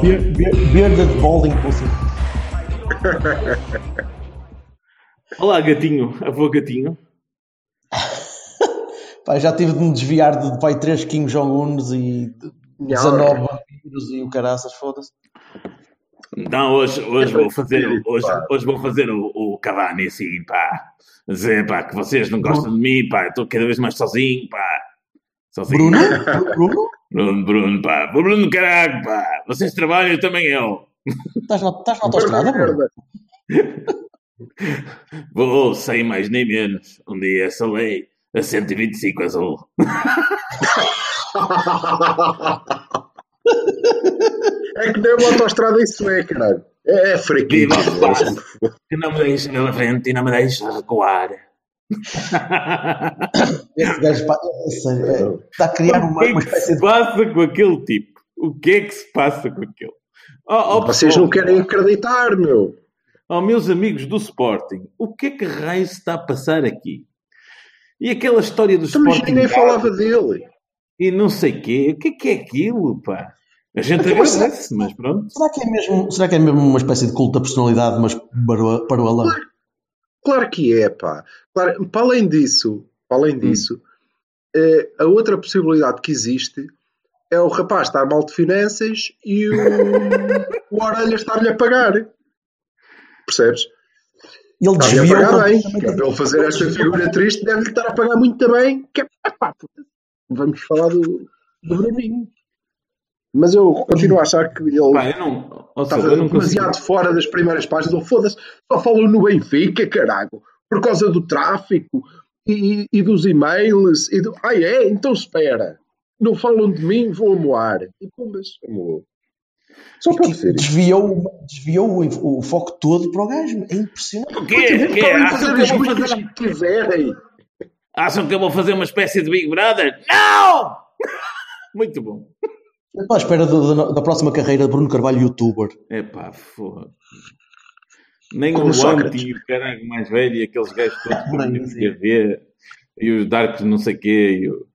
Bearded balding pussy. Olá, gatinho. Avô gatinho. Pá, já tive de me desviar de, de pai 3 King Jong-uns e de 19 vampiros e o caraças, foda-se. Não, hoje, hoje vou fazer, hoje, hoje vou fazer o, o Cavani assim, pá. Dizer, pá, que vocês não gostam de mim, pá. Estou cada vez mais sozinho, pá. Sozinho. Bruno? Bruno? Bruno, Bruno, pá. Bruno, caralho, pá. Vocês trabalham, também eu. Estás na, estás na autostrada, Bruno? Vou, sem mais nem menos. Um dia essa lei a 125 azul. É que nem uma autostrada isso é, caralho. É, é fraquinho. Que não me deixa na frente e não me deixa recuar. Esse gajo, pá, é está a criar uma, o que é uma que espécie se de. passa com aquele tipo? O que é que se passa com aquele? Oh, oh, Vocês pessoal, não querem acreditar, meu. oh, meus amigos do Sporting, o que é que raio se está a passar aqui? E aquela história do Então, Mas Sporting ninguém Galo falava dele. e não sei quê, o que é que é aquilo, pá? A gente agradece, mas pronto. Será que, é mesmo, será que é mesmo uma espécie de culto da personalidade, mas para, para o Alan? Claro que é, pá. Claro, para além disso, para Hum. além disso, eh, a outra possibilidade que existe é o rapaz estar mal de finanças e o, o Orelha estar-lhe a pagar. Percebes? Ele Está-lhe a pagar bem. é para ele fazer esta figura triste, deve-lhe estar a pagar muito bem. Que é, epá, puta, vamos falar do, do Bruninho. Mas eu continuo a achar que ele Pá, eu não, ou seja, estava eu não consigo. demasiado fora das primeiras páginas. Ele foda-se, só falam no Benfica, caralho, por causa do tráfico e, e dos e-mails. E do... Ah, é? Então espera. Não falam de mim, vou amoar. E pumbas, amoou. Só pode ser. Desviou, desviou o, o foco todo para o gajo. É impressionante. O quê? O quê? Acham fazer que, eu as vou fazer, que quiserem. acham que eu vou fazer uma espécie de Big Brother? Não! Muito bom. Eu estou à espera do- da, da próxima carreira de Bruno Carvalho, youtuber. Epá, foda Nem Como o. Anti, o caralho mais velho, e aqueles gajos todos Por aí, que sim. TV, e os Darks não sei quê, e o,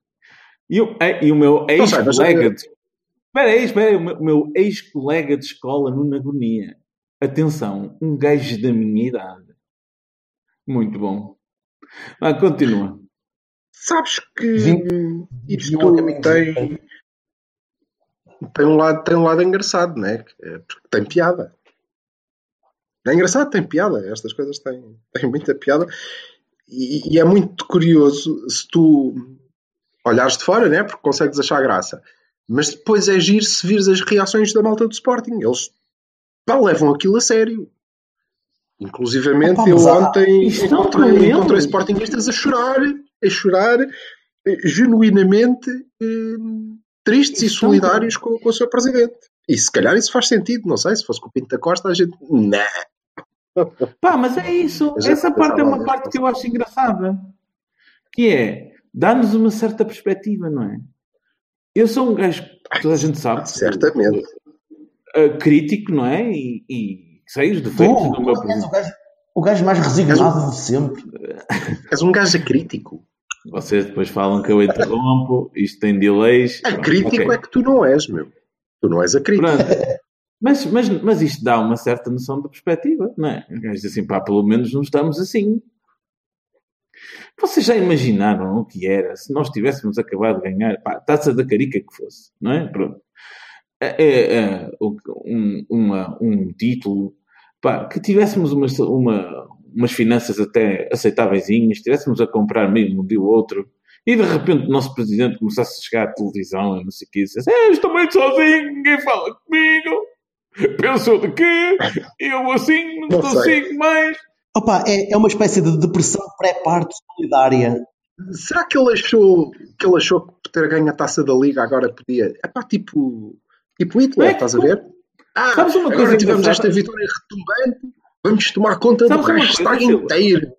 e o, e o meu mas- ex-colega de... Espera aí, espera aí, o meu, o meu ex-colega de escola no Nagonia. Atenção, um gajo da minha idade. Muito bom. Ah, continua. Sabes que isto a caminho tem, tem, um lado, tem um lado engraçado, né? É Porque tem piada. É engraçado, tem piada. Estas coisas têm, têm muita piada. E, e é muito curioso se tu olhares de fora, né? Porque consegues achar graça. Mas depois é giro se vires as reações da malta do Sporting. Eles pá, levam aquilo a sério. Inclusivamente, Opa, eu ontem com encontrei, encontrei Sportingistas a chorar, a chorar, eh, genuinamente eh, tristes e Estão solidários com, com o seu presidente. E se calhar isso faz sentido, não sei, se fosse com o Pinto da Costa, a gente. Não. Pá, mas é isso. Já Essa parte é uma parte que eu acho engraçada. Que é, dá-nos uma certa perspectiva, não é? Eu sou um gajo que toda a gente sabe. Certamente. uh, crítico, não é? E, e sei os defeitos Tu, do meu presidente. gajo, o gajo mais resignado de sempre. És um gajo acrítico. Vocês depois falam que eu interrompo, isto tem delays. Pronto, Acrítico ok. é que tu não és, meu. Tu não és acrítico. Pronto. Mas, mas, mas isto dá uma certa noção de perspectiva, não é? Diz assim, pá, pelo menos não estamos assim. Vocês já imaginaram o que era se nós tivéssemos acabado de ganhar, pá, taça da carica que fosse, não é? Pronto. É, é, é, um, uma, um título, pá, que tivéssemos uma, uma, umas finanças até aceitáveis, estivéssemos a comprar meio um dia ou outro, e de repente o nosso presidente começasse a chegar à televisão e não sei o que, e dissesse, "É, estou muito sozinho, ninguém fala comigo, pensou de quê? Eu assim não Não sei. consigo mais. Opa, é, é uma espécie de depressão pré-parto solidária. Será que ele achou que ele achou que ter ganho a taça da Liga agora podia. É pá, tipo. Tipo Hitler, É, estás a ver? Ah, Sabes uma agora coisa tivemos engraçada? esta vitória retumbante, vamos tomar conta Sabes do uma hashtag inteiro.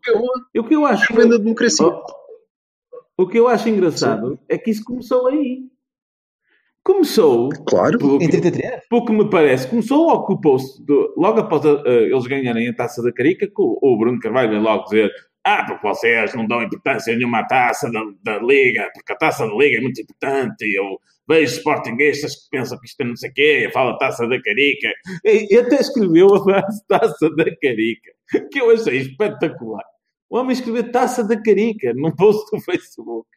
Acabou O que eu acho. a venda da democracia. O que eu acho engraçado é que isso começou aí. Começou, Claro. pelo Em que, 33? pelo que me parece, começou ou ocupou-se do- logo após a- a eles ganharem a taça da Carica, que o, o Bruno Carvalho veio logo dizer ah, porque vocês não dão importância nenhuma à taça da, da Liga, porque a taça da Liga é muito importante, e eu vejo sportinguistas que pensam que isto é não sei o quê, fala taça da Carica, e até escreveu a frase taça da Carica, que eu achei espetacular. O homem escreveu taça da Carica num post do Facebook.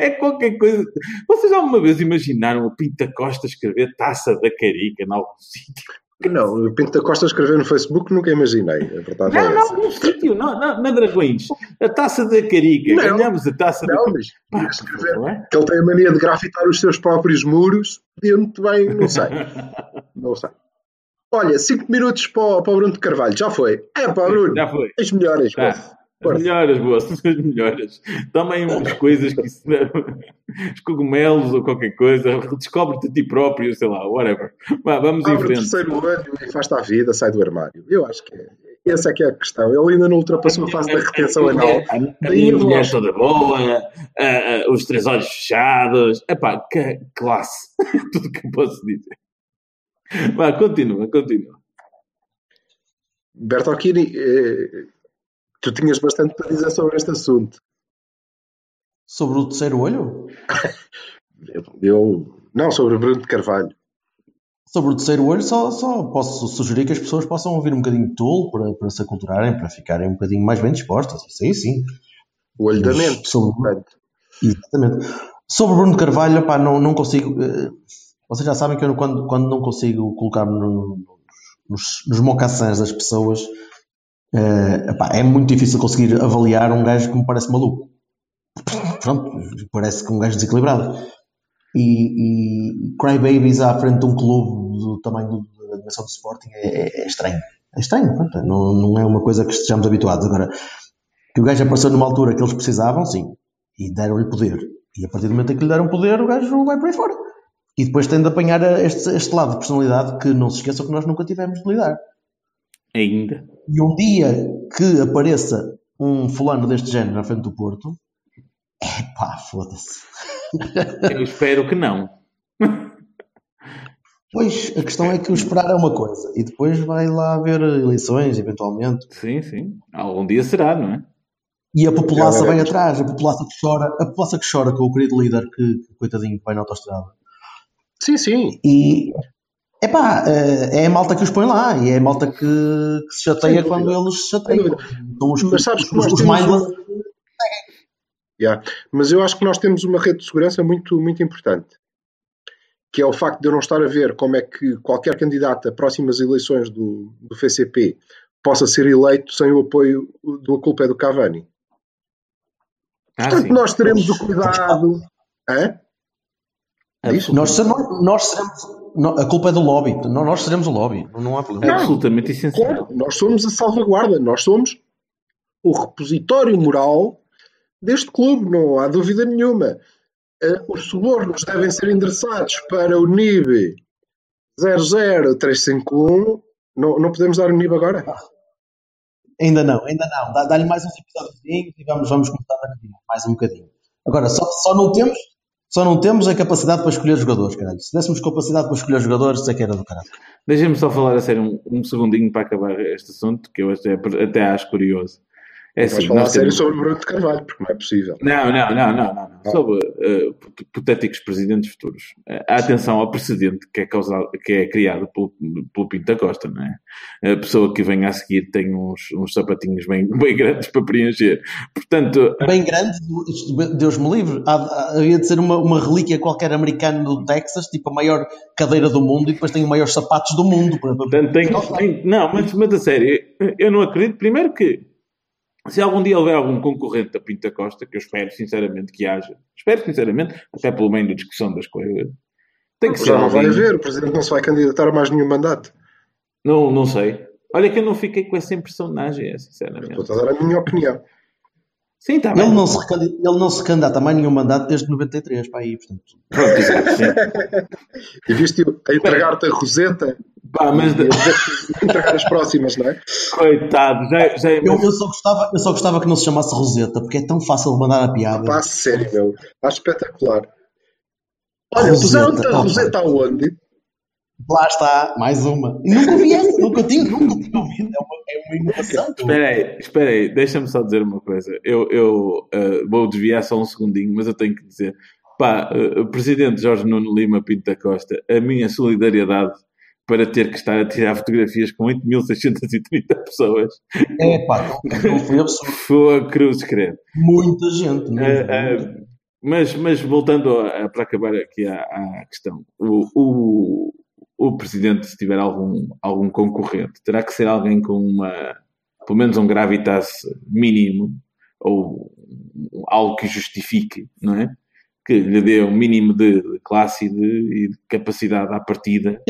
É qualquer coisa. Vocês alguma vez imaginaram o Pinta Costa escrever taça da Carica em algum sítio? Não, o Pinto da Costa escreveu no Facebook, nunca imaginei. A verdade é Não, essa. não, num sítio, não, não, na Dragões. A taça da Carica. Não. Ganhamos a taça da Não, mas escrever não é? que ele tem a mania de grafitar os seus próprios muros, podia muito bem, não sei. Não sei. Olha, 5 minutos para o, para o Bruno de Carvalho, já foi. É para Bruno, Já foi. as melhores. Tá. As melhoras, boas, as melhoras. Tomem umas coisas que isso, os cogumelos ou qualquer coisa, descobre-te a ti próprio, sei lá, whatever. Vá, vamos em Abre o frente. terceiro olho e faz-te à vida, sai do armário. Eu acho que é. Essa é que é a questão. Ele ainda não ultrapassou a fase da retenção A anal. A, a Daí minha mulher toda boa, a- a- os três olhos fechados. Epá, que classe. Tudo que eu posso dizer. Vá, continua, continua. Bertolini, eh, tu tinhas bastante para dizer sobre este assunto. Sobre o terceiro olho? Eu, não, sobre o Bruno de Carvalho. Sobre o terceiro olho, só, só posso sugerir que as pessoas possam ouvir um bocadinho de tolo para, para se aculturarem, para ficarem um bocadinho mais bem dispostas. Isso aí sim. O olho da mente. sobre-. Exatamente. Sobre o Bruno Carvalho, pá, não, não consigo. eh, vocês já sabem que eu, quando, quando não consigo colocar-me no- nos, nos mocassins das pessoas, eh, epá, é muito difícil conseguir avaliar um gajo que me parece maluco. Pronto, parece que um gajo desequilibrado. E, e crybabies à frente de um clube do tamanho da dimensão do Sporting é, é- é estranho. É estranho, pronto, não, não é uma coisa que estejamos habituados. Agora, que o gajo apareceu numa altura que eles precisavam, sim, e deram-lhe poder. E a partir do momento em que lhe deram poder, o gajo vai por aí fora. E depois tem de apanhar este, este lado de personalidade que não se esqueçam que nós nunca tivemos de lidar. Ainda. E um dia que apareça um fulano deste género na frente do Porto, é pá, foda-se. Eu espero que não. Pois, a questão é que o esperar é uma coisa, e depois vai lá haver eleições, eventualmente, Sim, sim. Algum dia será, não é? e a população vai atrás, a população que chora, a população que chora com o querido líder que, que coitadinho, que vai na autostrada. Sim, sim. E epá, eh, é a malta que os põe lá e é a malta que, que se chateia Sem quando eles se chateiam. Sem São os, Mas sabes que os, nós os temos mindless. Yeah. Mas eu acho que nós temos uma rede de segurança muito, muito importante, que é o facto de eu não estar a ver como é que qualquer candidato a próximas eleições do, do FCP possa ser eleito sem o apoio do A Culpa é do Cavani. Ah, Portanto, sim. nós teremos o cuidado. Hã? Diz? Nós, seremos- nós seremos. Não, a culpa é do lobby. Não, nós seremos o lobby. Não há É problema. absolutamente essencial. Claro, nós somos a salvaguarda, nós somos o repositório moral deste clube, não há dúvida nenhuma. Eh, Os subornos devem ser endereçados para o NIB 00351. Não, não podemos dar o NIB agora? Ainda não, ainda não. Dá- Dá-lhe mais uns episódios e vamos, vamos começar a mais um bocadinho. Agora, só, só não temos. Só não temos a capacidade para escolher jogadores, caralho. Se tivéssemos capacidade para escolher jogadores, isso é que era do caralho. Deixem-me só falar a sério um, um segundinho para acabar este assunto, que eu até, até acho curioso. É assim, falar a nós temos... sobre o Bruno de Carvalho, porque não é possível. Não, não, não, não, não. não. Sobre eh, hipotéticos presidentes futuros. Eh, atenção ao precedente que é, causado, que é criado pelo, pelo Pinto da Costa, não é? A pessoa que vem a seguir tem uns, uns sapatinhos bem, bem grandes para preencher. Portanto, Bem grande, isto, Deus me livre. Há- Havia de ser uma, uma relíquia qualquer americana do Texas, tipo a maior cadeira do mundo, e depois tem os maiores sapatos do mundo. Portanto, tem, tem- não, mas, mas a sério, eu não acredito. Primeiro que, se algum dia houver algum concorrente da Pinta Costa, que eu espero sinceramente que haja, espero sinceramente, até pelo meio da discussão das coisas, tem que ser Já não vai haver, o Presidente não se vai candidatar a mais nenhum mandato. Não, não sei. Olha que eu não fiquei com essa impressão na AGS, sinceramente. Estou a dar a minha opinião. Sim, está bem. Ele não, se ele não se candidata a mais nenhum mandato desde 93 para aí, portanto. Pronto, exato, sim. E viste-o a entregar-te a roseta Pá, mas entregar as próximas, não é? coitado, já, já Eu, eu só gostava, eu só gostava que não se chamasse Roseta, porque é tão fácil de mandar a piada. Pá, sério, meu. Está espetacular. Olha, Roseta, puseram-te a roseta aonde? Lá está, mais uma. Nunca ouvi essa, nunca tinha, nunca tinha ouvido. É uma, é uma inovação. Espera aí, espera aí, deixa-me só dizer uma coisa. Eu, eu eh, vou desviar só um segundinho, mas eu tenho que dizer. Pá, eh, Presidente Jorge Nuno Lima Pinto da Costa, a minha solidariedade para ter que estar a tirar fotografias com 8.630 pessoas É pá, não foi absurdo. foi a cruz credo. Muita gente, não é? eh, mas, mas voltando a- para acabar aqui à, à questão, o, o, o presidente, se tiver algum, algum concorrente, terá que ser alguém com uma, pelo menos um gravitas mínimo, ou algo que justifique, não é? Que lhe dê um mínimo de, de classe e de, e de capacidade à partida.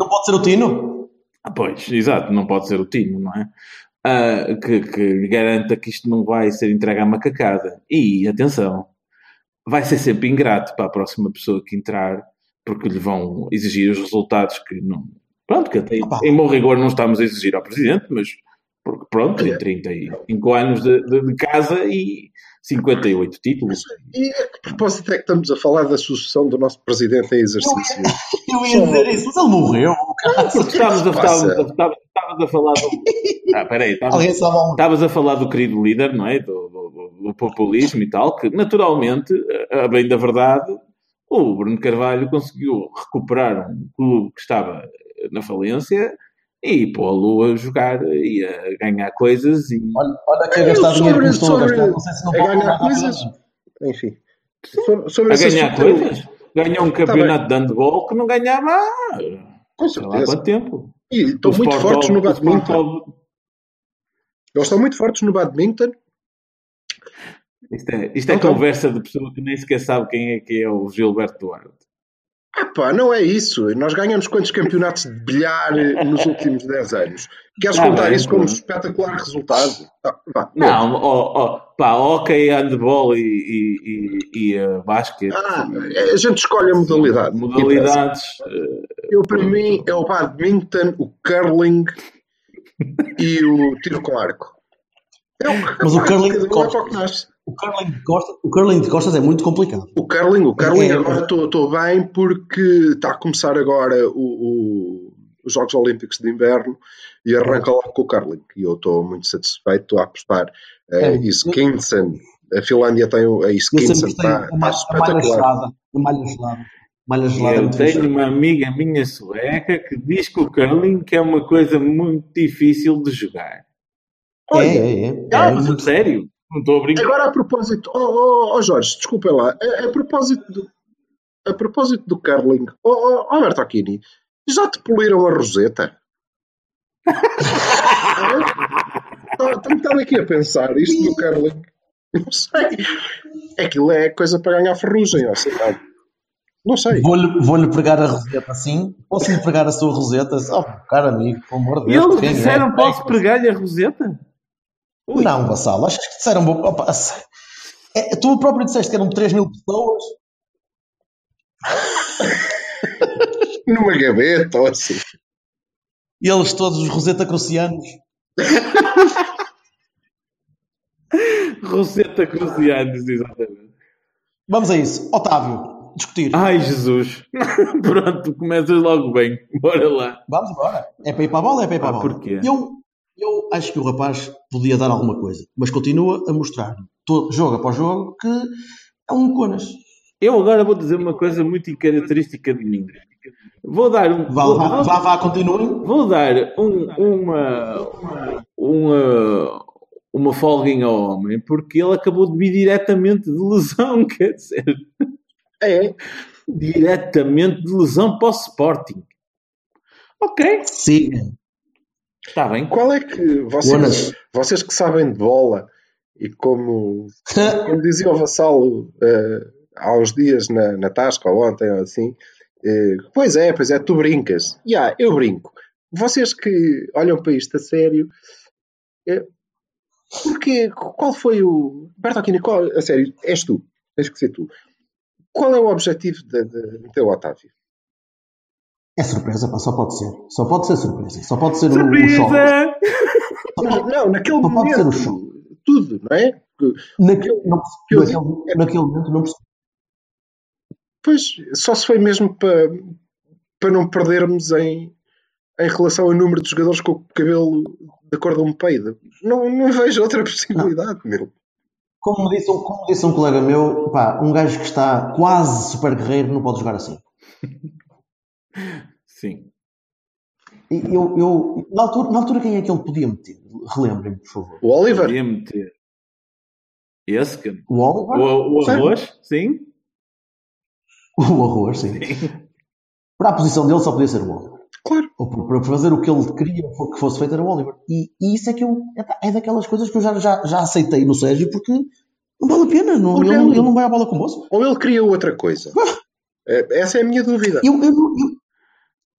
Não pode ser o Tino? Ah, pois, exato, não pode ser o Tino, não é? Ah, que, que lhe garanta que isto não vai ser entregue à macacada. E, atenção, vai ser sempre ingrato para a próxima pessoa que entrar, porque lhe vão exigir os resultados que não. Pronto, que até Opa. em bom rigor não estamos a exigir ao Presidente, mas porque, pronto, tem 35 anos de, de- de casa e 58 títulos. E a que propósito é que estamos a falar da sucessão do nosso presidente em exercício? Eu ia dizer isso, mas ele morreu. Porque estávamos a, estávamos a, estávamos- a falar do. Ah, peraí, estávamos, a falar do querido líder, não é? Do, do- do- do populismo e tal, que naturalmente, a bem da verdade, o Bruno Carvalho conseguiu recuperar um clube que estava na falência e pô-lo a jogar e a ganhar coisas e Olha, olha que a Eu gastar dinheiro estou a gastar, não sei se não pode ganhar coisas? Enfim. Sobre, sobre a ganhar coisas. Ganhou um campeonato de handball que não ganhava há Com certeza. quanto tempo. E estão muito fortes no badminton. Eles estão muito fortes no badminton. Isto é, isto é Então, conversa de pessoa que nem sequer sabe quem é que é o Gilberto Duarte. Ah pá, não é isso. Nós ganhamos quantos campeonatos de bilhar eh, nos últimos 10 anos? Queres Tá contar bem, isso como um espetacular resultado? Ah, vá, Não, ó, ó, pá, hockey, handball e, e, e, e uh, basquete. Ah, a gente escolhe a modalidade. modalidades. eh, Eu, para mim, é o badminton, o curling e o tiro com arco. É o, Mas o curling um é para o curling de costas, o curling de costas é muito complicado. O curling, o curling É, é. agora estou bem porque está a começar agora o- o- os Jogos Olímpicos de Inverno e arranca lá com o curling. E eu estou muito satisfeito, estou a apostar. É. Uh, Iskinson, a Finlândia tem o- a Iskinson, gostei está está espetacular. malha gelada. Malha gelada é Eu tenho uma amiga minha sueca que diz que o curling que é uma coisa muito difícil de jogar. É, Olha, é, é. Ah, é mas muito- sério? Não estou a brincar. Agora a propósito, oh, oh, oh, Jorge, desculpem lá, a, a propósito do, a propósito do curling, oh, oh, oh Bertocchini, já te poliram a roseta? Estou estado aqui a pensar, isto do curling, não sei, aquilo é coisa para ganhar ferrugem, ou sei lá. Não sei. Vou-lhe vou-lhe pregar a roseta assim. Posso-lhe pregar a sua roseta? Oh, caro amigo, pelo amor de Deus. eles quem é? disseram: posso pregar-lhe a roseta? Ui. Não, Vassalo, achas que disseram. Opa, é, tu próprio disseste que eram 3 mil pessoas. Numa gaveta ou assim. E eles todos os Roseta Crucianos. Roseta Crucianos, exatamente. Vamos a isso. Otávio, discutir. Ai, Jesus. Pronto, começas logo bem. Bora lá. Vamos embora. É para ir para a bola, é para ir para a Ah, bola. porquê? Eu, eu acho que o rapaz podia dar alguma coisa, mas continua a mostrar, todo, jogo após jogo, que é um conas. Eu agora vou dizer uma coisa muito característica de mim. Vou dar um. Vá, vou, vá, vá, vá, continuem. vou dar um- uma, uma, uma folguinha ao homem porque ele acabou de vir diretamente de lesão, quer dizer, É, diretamente de lesão para o Sporting. Ok, Siga. Está bem. qual é que vocês, vocês que sabem de bola e como como dizia o Vassalo eh, há uns dias na, na Tasca ou ontem ou assim, eh, pois é, pois é, tu brincas. Ya, eu brinco. Vocês que olham para isto a sério, eh, Porque, qual foi o. Bertolini, qual, a sério, és tu, tens que ser tu. Qual é o objetivo de, de meter o Otávio? É surpresa, pá, só pode ser. Só pode ser surpresa. Só pode ser o, o choque. Surpresa! Mas, não, naquele Só pode ser o momento, choque. tudo, não é? Naquele, não, naquele, naquele momento não percebi. Pois, só se foi mesmo para, para não perdermos em, em relação ao número de jogadores com o cabelo da cor de um peido. Não, não vejo outra possibilidade, meu. Como disse, um- como disse um colega meu, pá, um gajo que está quase super guerreiro não pode jogar assim. Sim. E Eu, eu, na, altura, na altura, quem é que ele podia meter? Relembrem-me, por favor. O Oliver, Podia meter. Esse que. O Oliver? O, o Sim. arroz? Sim. O arroz, sim. Para a posição dele só podia ser o Oliver. claro. Ou para fazer o que ele queria que fosse feito era o Oliver. E, e isso é que eu, é daquelas coisas que eu já, já, já aceitei no Sérgio porque não vale a pena. Não, ele, não- ele- ele não vai à bola com o moço. Ou ele queria outra coisa. Eh, Essa é a minha dúvida. Eu, eu, não- eu,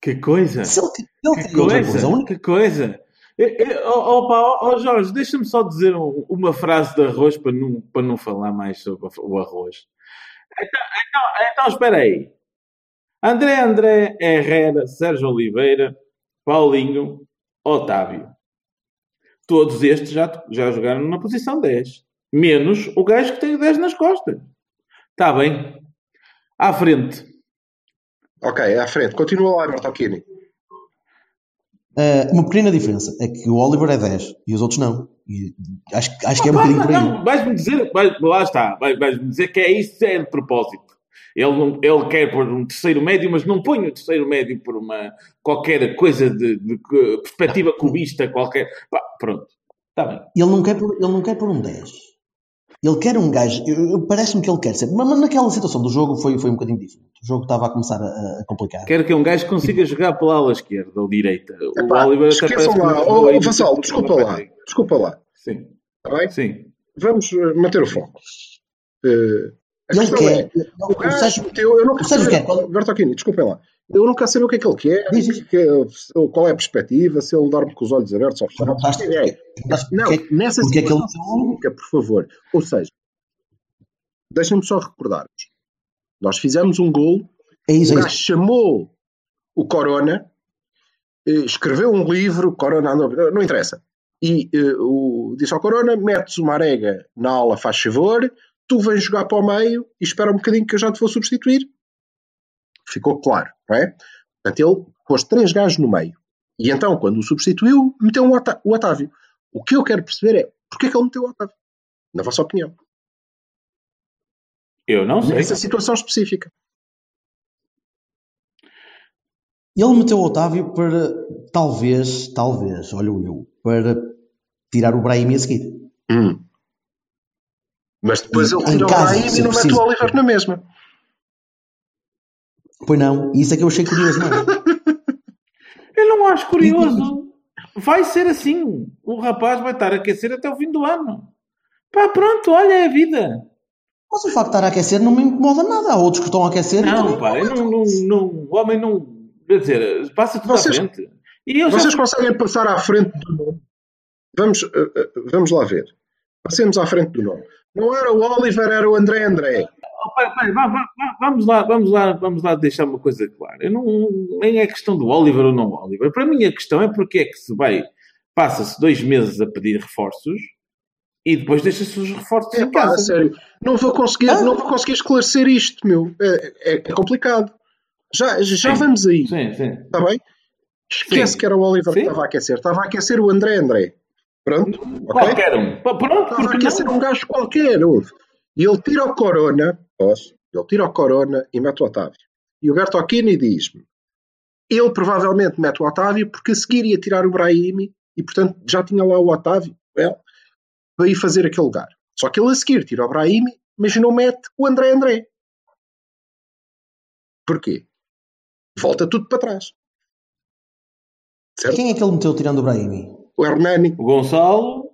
Que coisa! se ele, ele Que coisa! coisa, única Que coisa! Opa, ó ó, Jorge, deixa-me só dizer um- uma frase de arroz para não, para não falar mais sobre o arroz. Então, então, então espera aí. André André, Herrera, Sérgio Oliveira, Paulinho, Otávio. Todos estes já, já jogaram na posição 10. Menos o gajo que tem o 10 nas costas. Está bem. À frente. Ok, à frente. Continua lá, Bertolini. Eh, uma pequena diferença é que o Oliver é 10 e os outros não. E acho, acho que é um bocadinho por aí. Vais-me dizer, vais- lá está, vais- vais-me dizer que é isso, é de propósito. Ele, não, ele quer pôr um terceiro médio, mas não põe o terceiro médio por uma qualquer coisa de, de que- perspectiva cubista, qualquer. Pá, pronto, está bem. Ele não quer por, ele não quer por um 10. Ele quer um gajo. Parece-me que ele quer ser. Mas, naquela situação do jogo foi, foi um bocadinho diferente. O jogo estava a começar a, a complicar. Quero que um gajo consiga jogar pela ala esquerda ou direita. O Epá, Oliver até esqueçam lá. não Oh, aí Vassal, desculpa lá. Desculpa lá. Sim, Está bem? sim. Vamos eh, manter o foco. A Ele questão quer. é, o o gajo Sérgio- meteu, eu não o qual- Bertolini, desculpem lá. Eu não quero saber o que é que ele quer, diz. que- qual é a perspectiva, se ele dorme com os olhos abertos ou fechados. É. Não, porque- nessa porque é que ele- situação por favor. Ou seja, deixem-me só recordar-vos. Nós fizemos um gol, É isso, o é gajo isso. chamou o Corona, eh, escreveu um livro, Corona andou, não interessa. E eh, o, disse ao Corona: metes uma arega na aula, faz favor, tu vens jogar para o meio e espera um bocadinho que eu já te vou substituir. Ficou claro, não é? Portanto, ele pôs três gajos no meio. E então, quando o substituiu, meteu um o Otávio. O que eu quero perceber é porquê que ele meteu o Otávio? Na vossa opinião. Eu não sei. Nessa situação específica. Ele meteu o Otávio para, talvez, talvez, olho eu, para tirar o Brahim a seguir. Hum. Mas depois E ele tira o Brahim e não mete preciso. o Oliver na mesma. Pois não, e isso é que eu achei curioso, não é? Eu não acho curioso. Vai ser assim. O rapaz vai estar a aquecer até o fim do ano. Pá, pronto, olha é a vida. Mas o facto de estar a aquecer não me incomoda nada. Há outros que estão a aquecer Não, pá, não, não, não, o homem não. Quer dizer, passa tudo Vocês- à frente. E eu já. Vocês conseguem passar à frente do nome? Vamos, eh, eh, vamos lá ver. Passemos à frente do nome. Não era o Oliver, era o André André. Oh, vamos lá, vamos lá, vamos lá deixar uma coisa clara. Não, nem é questão do Oliver ou não Oliver. Para mim a questão é porque é que se vai, passa-se dois meses a pedir reforços e depois deixa-se os reforços É em pá, a casa. sério. Não vou conseguir, Ah. não vou conseguir esclarecer isto, meu. É, é- é complicado. Já, já Sim. vamos aí, Sim, sim. está bem? Esquece Sim. que era o Oliver Sim. que estava a aquecer. Estava a aquecer o André André. Pronto? Qualquer um. Pá, Pronto, Estava a aquecer não? um gajo qualquer. ouve. E ele tira o Corona, posso? Ele tira o Corona e mete o Otávio. E o Bertocchini diz-me: ele provavelmente mete o Otávio porque a seguir ia tirar o Brahimi e, portanto, já tinha lá o Otávio well, para ir fazer aquele lugar. Só que ele a seguir tira o Brahimi, mas não mete o André André. Porquê? Volta tudo para trás. Certo? Quem é que ele meteu tirando o Brahimi? O Hernani O Gonçalo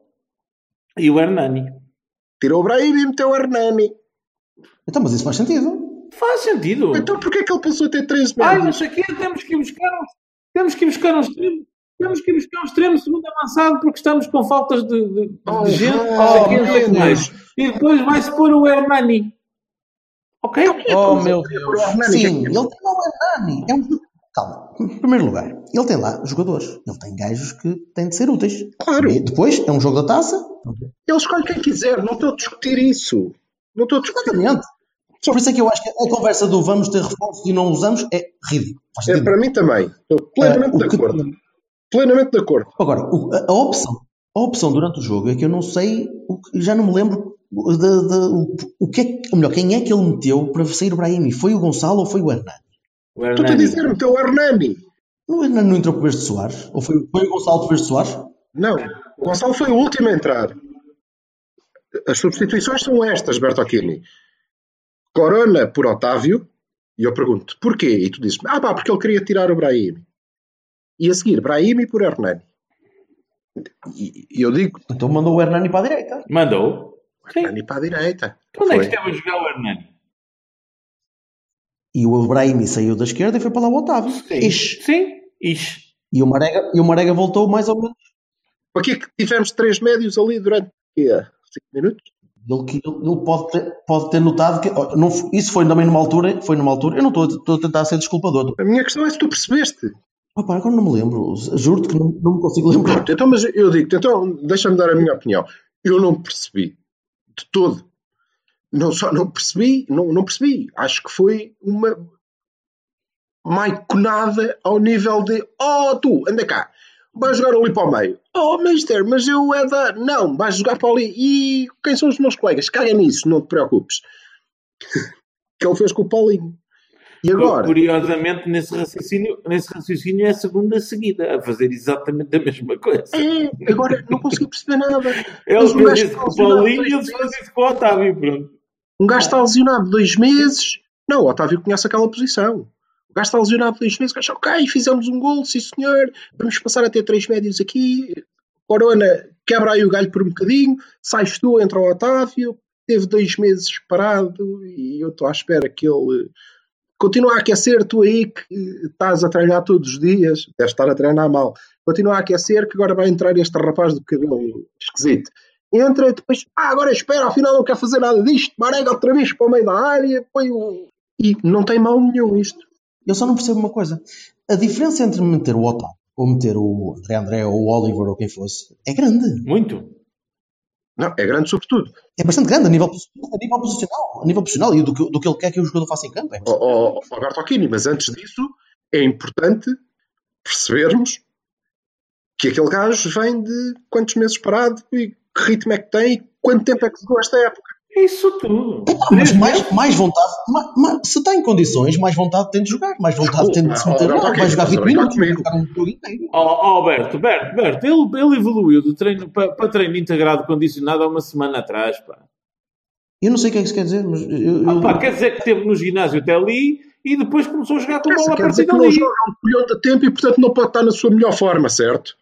e o Hernani. tirou o Brahimi e meteu o Hernani. Então, mas isso faz sentido. Faz sentido. Então porquê é que ele passou a ter 13 Ai, não sei o quê, temos que ir buscar uns, temos que ir buscar uns treinos. temos que ir buscar um extremo segundo avançado porque estamos com faltas de, de, de Oh, gente, oh, não sei mais. E depois vai-se pôr o Hernani. Ok? Oh, Então, meu por Deus. Sim, ele tem lá o Hernani. É um... Calma. Em primeiro lugar, ele tem lá jogadores. Ele tem gajos que têm de ser úteis. Claro. E depois, é um jogo da taça. Ele escolhe quem quiser, não estou a discutir isso. Não estou a discutir. Exatamente. Por isso é que eu acho que a conversa do vamos ter reforços e não usamos é ridículo. É, para mim também. Estou plenamente Ah, de que- acordo. Plenamente de acordo. Agora, a, a opção, a opção durante o jogo é que eu não sei, que- já não me lembro de, de- o, o que é, que- ou melhor, quem é que ele meteu para sair o Brahimi? Foi o Gonçalo ou foi o Hernani? O Estou-te a Hernani. dizer, meteu o Hernani. O Hernani não entrou por de Soares? Ou foi, foi o Gonçalo por vez de Soares? Não, o Gonçalo foi o último a entrar. As substituições são estas, Bertocchini. Corona por Otávio, e eu pergunto, porquê? E tu dizes, ah pá, porque ele queria tirar o Brahim. E a seguir, Brahim por Hernani. E eu digo... Então mandou o Hernani para a direita. Mandou. O Hernani Sim. para a direita. Onde é que estava a jogar o Hernani? E o Brahim saiu da esquerda e foi para lá o Otávio. Sim. Ixi. Sim, Ixi. E o, Marega, e o Marega voltou mais ou menos. Porquê é que tivemos três médios ali durante... Eh, 5 minutos. Ele, que, ele pode, ter, pode ter notado que não, isso foi também numa altura, foi numa altura, eu não estou, estou a tentar ser desculpador. A minha questão é se tu percebeste. Ah, pá, agora não me lembro, juro-te que não, não me consigo lembrar. Então, mas eu digo, então deixa-me dar a minha opinião. Eu não percebi de todo. Não só não percebi, não, não percebi. Acho que foi uma maiconada ao nível de oh tu, anda cá, vais jogar ali para o meio. Oh, mister, mas eu é da. Não, vais jogar para ali. E quem são os meus colegas? Caga nisso, não te preocupes. que ele fez com o Paulinho. E agora? Curiosamente, nesse raciocínio, nesse raciocínio é a segunda seguida, a fazer exatamente a mesma coisa. É, agora não consegui perceber nada. Ele um fez isso com o Paulinho e ele fez isso com o Otávio. Pronto. Um gajo está lesionado dois meses. Não, o Otávio conhece aquela posição. O gajo está lesionado dois meses. O gajo, ok, fizemos um gol, sim senhor. Vamos passar a ter três médios aqui. Corona quebra aí o galho por um bocadinho. Sais tu, entra o Otávio. Teve dois meses parado e eu estou à espera que ele continue a aquecer. Tu aí que estás a treinar todos os dias, deves estar a treinar mal. Continua a aquecer que agora vai entrar este rapaz do cabelo esquisito entra e depois, ah, agora espera, afinal não quer fazer nada disto, marega outra vez para o meio da área, põe o. E não tem mal nenhum isto. Eu só não percebo uma coisa. A diferença entre meter o Otávio ou meter o André André ou o Oliver ou quem fosse é grande. Muito. Não, é grande sobretudo. É bastante grande a nível, a nível posicional. A nível posicional e do que, do que ele quer que o jogador faça em campo. É Ó ó, ó, Alberto Aquini, mas antes disso é importante percebermos que aquele gajo vem de quantos meses parado e que ritmo é que tem e quanto tempo é que jogou esta época. Isso tudo. Ah, mas mais, mais vontade, ma- ma- se está em condições, mais vontade tem de jogar, mais vontade tem de se Oh, meter oh, lá, vai jogar mas 20 brincar minutos, vai jogar um jogo inteiro. Ó ó, Alberto, Berto, Berto, ele, ele evoluiu do treino para, para treino integrado condicionado há uma semana atrás. Pá. Eu não sei o que é que isso quer dizer, mas eu, eu- Ah, pá, quer dizer que esteve no ginásio até ali e depois começou a jogar com a bola a partir que não dali. joga um colhão de tempo e portanto não pode estar na sua melhor forma, certo?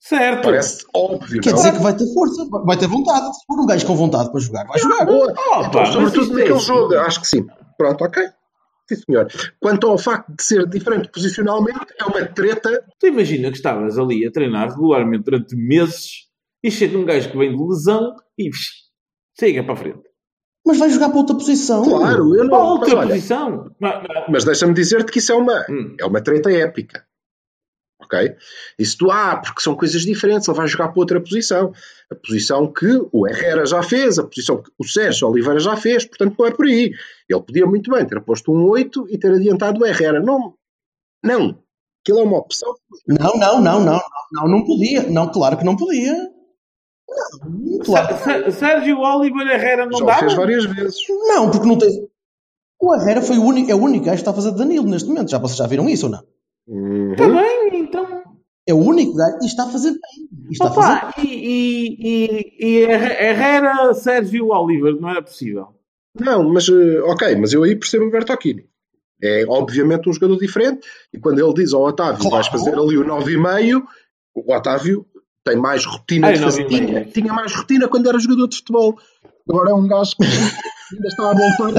Certo. Parece óbvio, quer não? dizer que vai ter força, vai ter vontade. Se for um gajo com vontade para jogar, vai jogar. Boa. Oh, Então, mas sobretudo é naquele assim. jogo, acho que sim. Pronto, ok. Sim, senhor. Quanto ao facto de ser diferente posicionalmente, é uma treta. Tu imagina que estavas ali a treinar regularmente durante meses e chega um gajo que vem de lesão e siga para a frente. Mas vai jogar para outra posição. Claro, eu Para não. Mas, outra olha, posição. Mas- mas- mas deixa-me dizer-te que isso é uma, Hum. é uma treta épica. Ok? Isso tu, ah, porque são coisas diferentes, ele vai jogar para outra posição. A posição que o Herrera já fez, a posição que o Sérgio Oliveira já fez, portanto não é por aí. Ele podia muito bem ter posto um 8 e ter adiantado o Herrera. Não, não. Aquilo é uma opção. Não, não, não, não, não, não podia. Não, claro que não podia. Não, claro. Sé- Sérgio Oliver Herrera não já dava? fez várias vezes. Não, porque não tem. O Herrera foi o único, é o único gajo que está a fazer de Danilo neste momento. Já vocês já viram isso ou não? Uhum. Está bem. É o único gajo e está a fazer bem. E está a fazer Opa, e, e, e, e Herrera, Sérgio Oliver, não era possível. Não, mas eh, ok, mas eu aí percebo o Bertocchini. É obviamente um jogador diferente, e quando ele diz ao Otávio Claro. vais fazer ali o 9,5, o Otávio tem mais rotina Ai, de fazer. 9,5. Tinha, tinha mais rotina quando era jogador de futebol. Agora é um gajo que ainda está a voltar,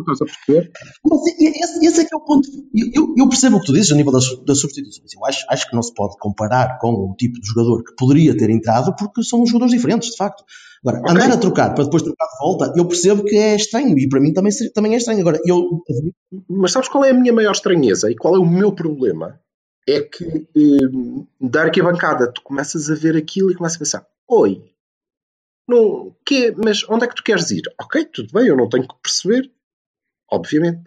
estás a perceber? Mas esse, esse é que é o ponto. Eu, eu- percebo o que tu dizes a nível das, das substituições. Eu acho, acho que não se pode comparar com o tipo de jogador que poderia ter entrado, porque são jogadores diferentes, de facto. Agora, Ok. andar a trocar para depois trocar de volta, eu percebo que é estranho e para mim também, também é estranho. Agora, eu. Mas sabes qual é a minha maior estranheza e qual é o meu problema? É que hum, da arquibancada tu começas a ver aquilo e começas a pensar: Oi, não, que, mas onde é que tu queres ir? Ok, tudo bem, eu não tenho que perceber, obviamente.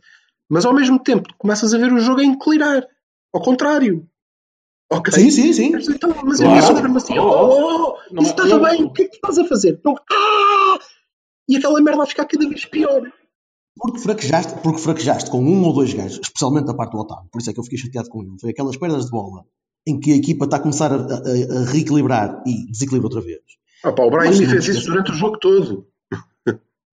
Mas ao mesmo tempo tu começas a ver o jogo a inclinar. Ao contrário. Ok? Sim, sim, sim. Mas Então, mas Claro. eu ia saber-me assim: Oh, Oh, oh, Não, isso está não. bem, o que é que tu estás a fazer? Não, ah! E aquela merda vai ficar cada vez pior. Porque fraquejaste, porque fraquejaste com um ou dois gajos, especialmente a parte do Otávio, por isso é que eu fiquei chateado com ele. Foi aquelas perdas de bola em que a equipa está a começar a, a- a reequilibrar e desequilibra outra vez. Ah, pá, o Brian fez isso durante o jogo todo.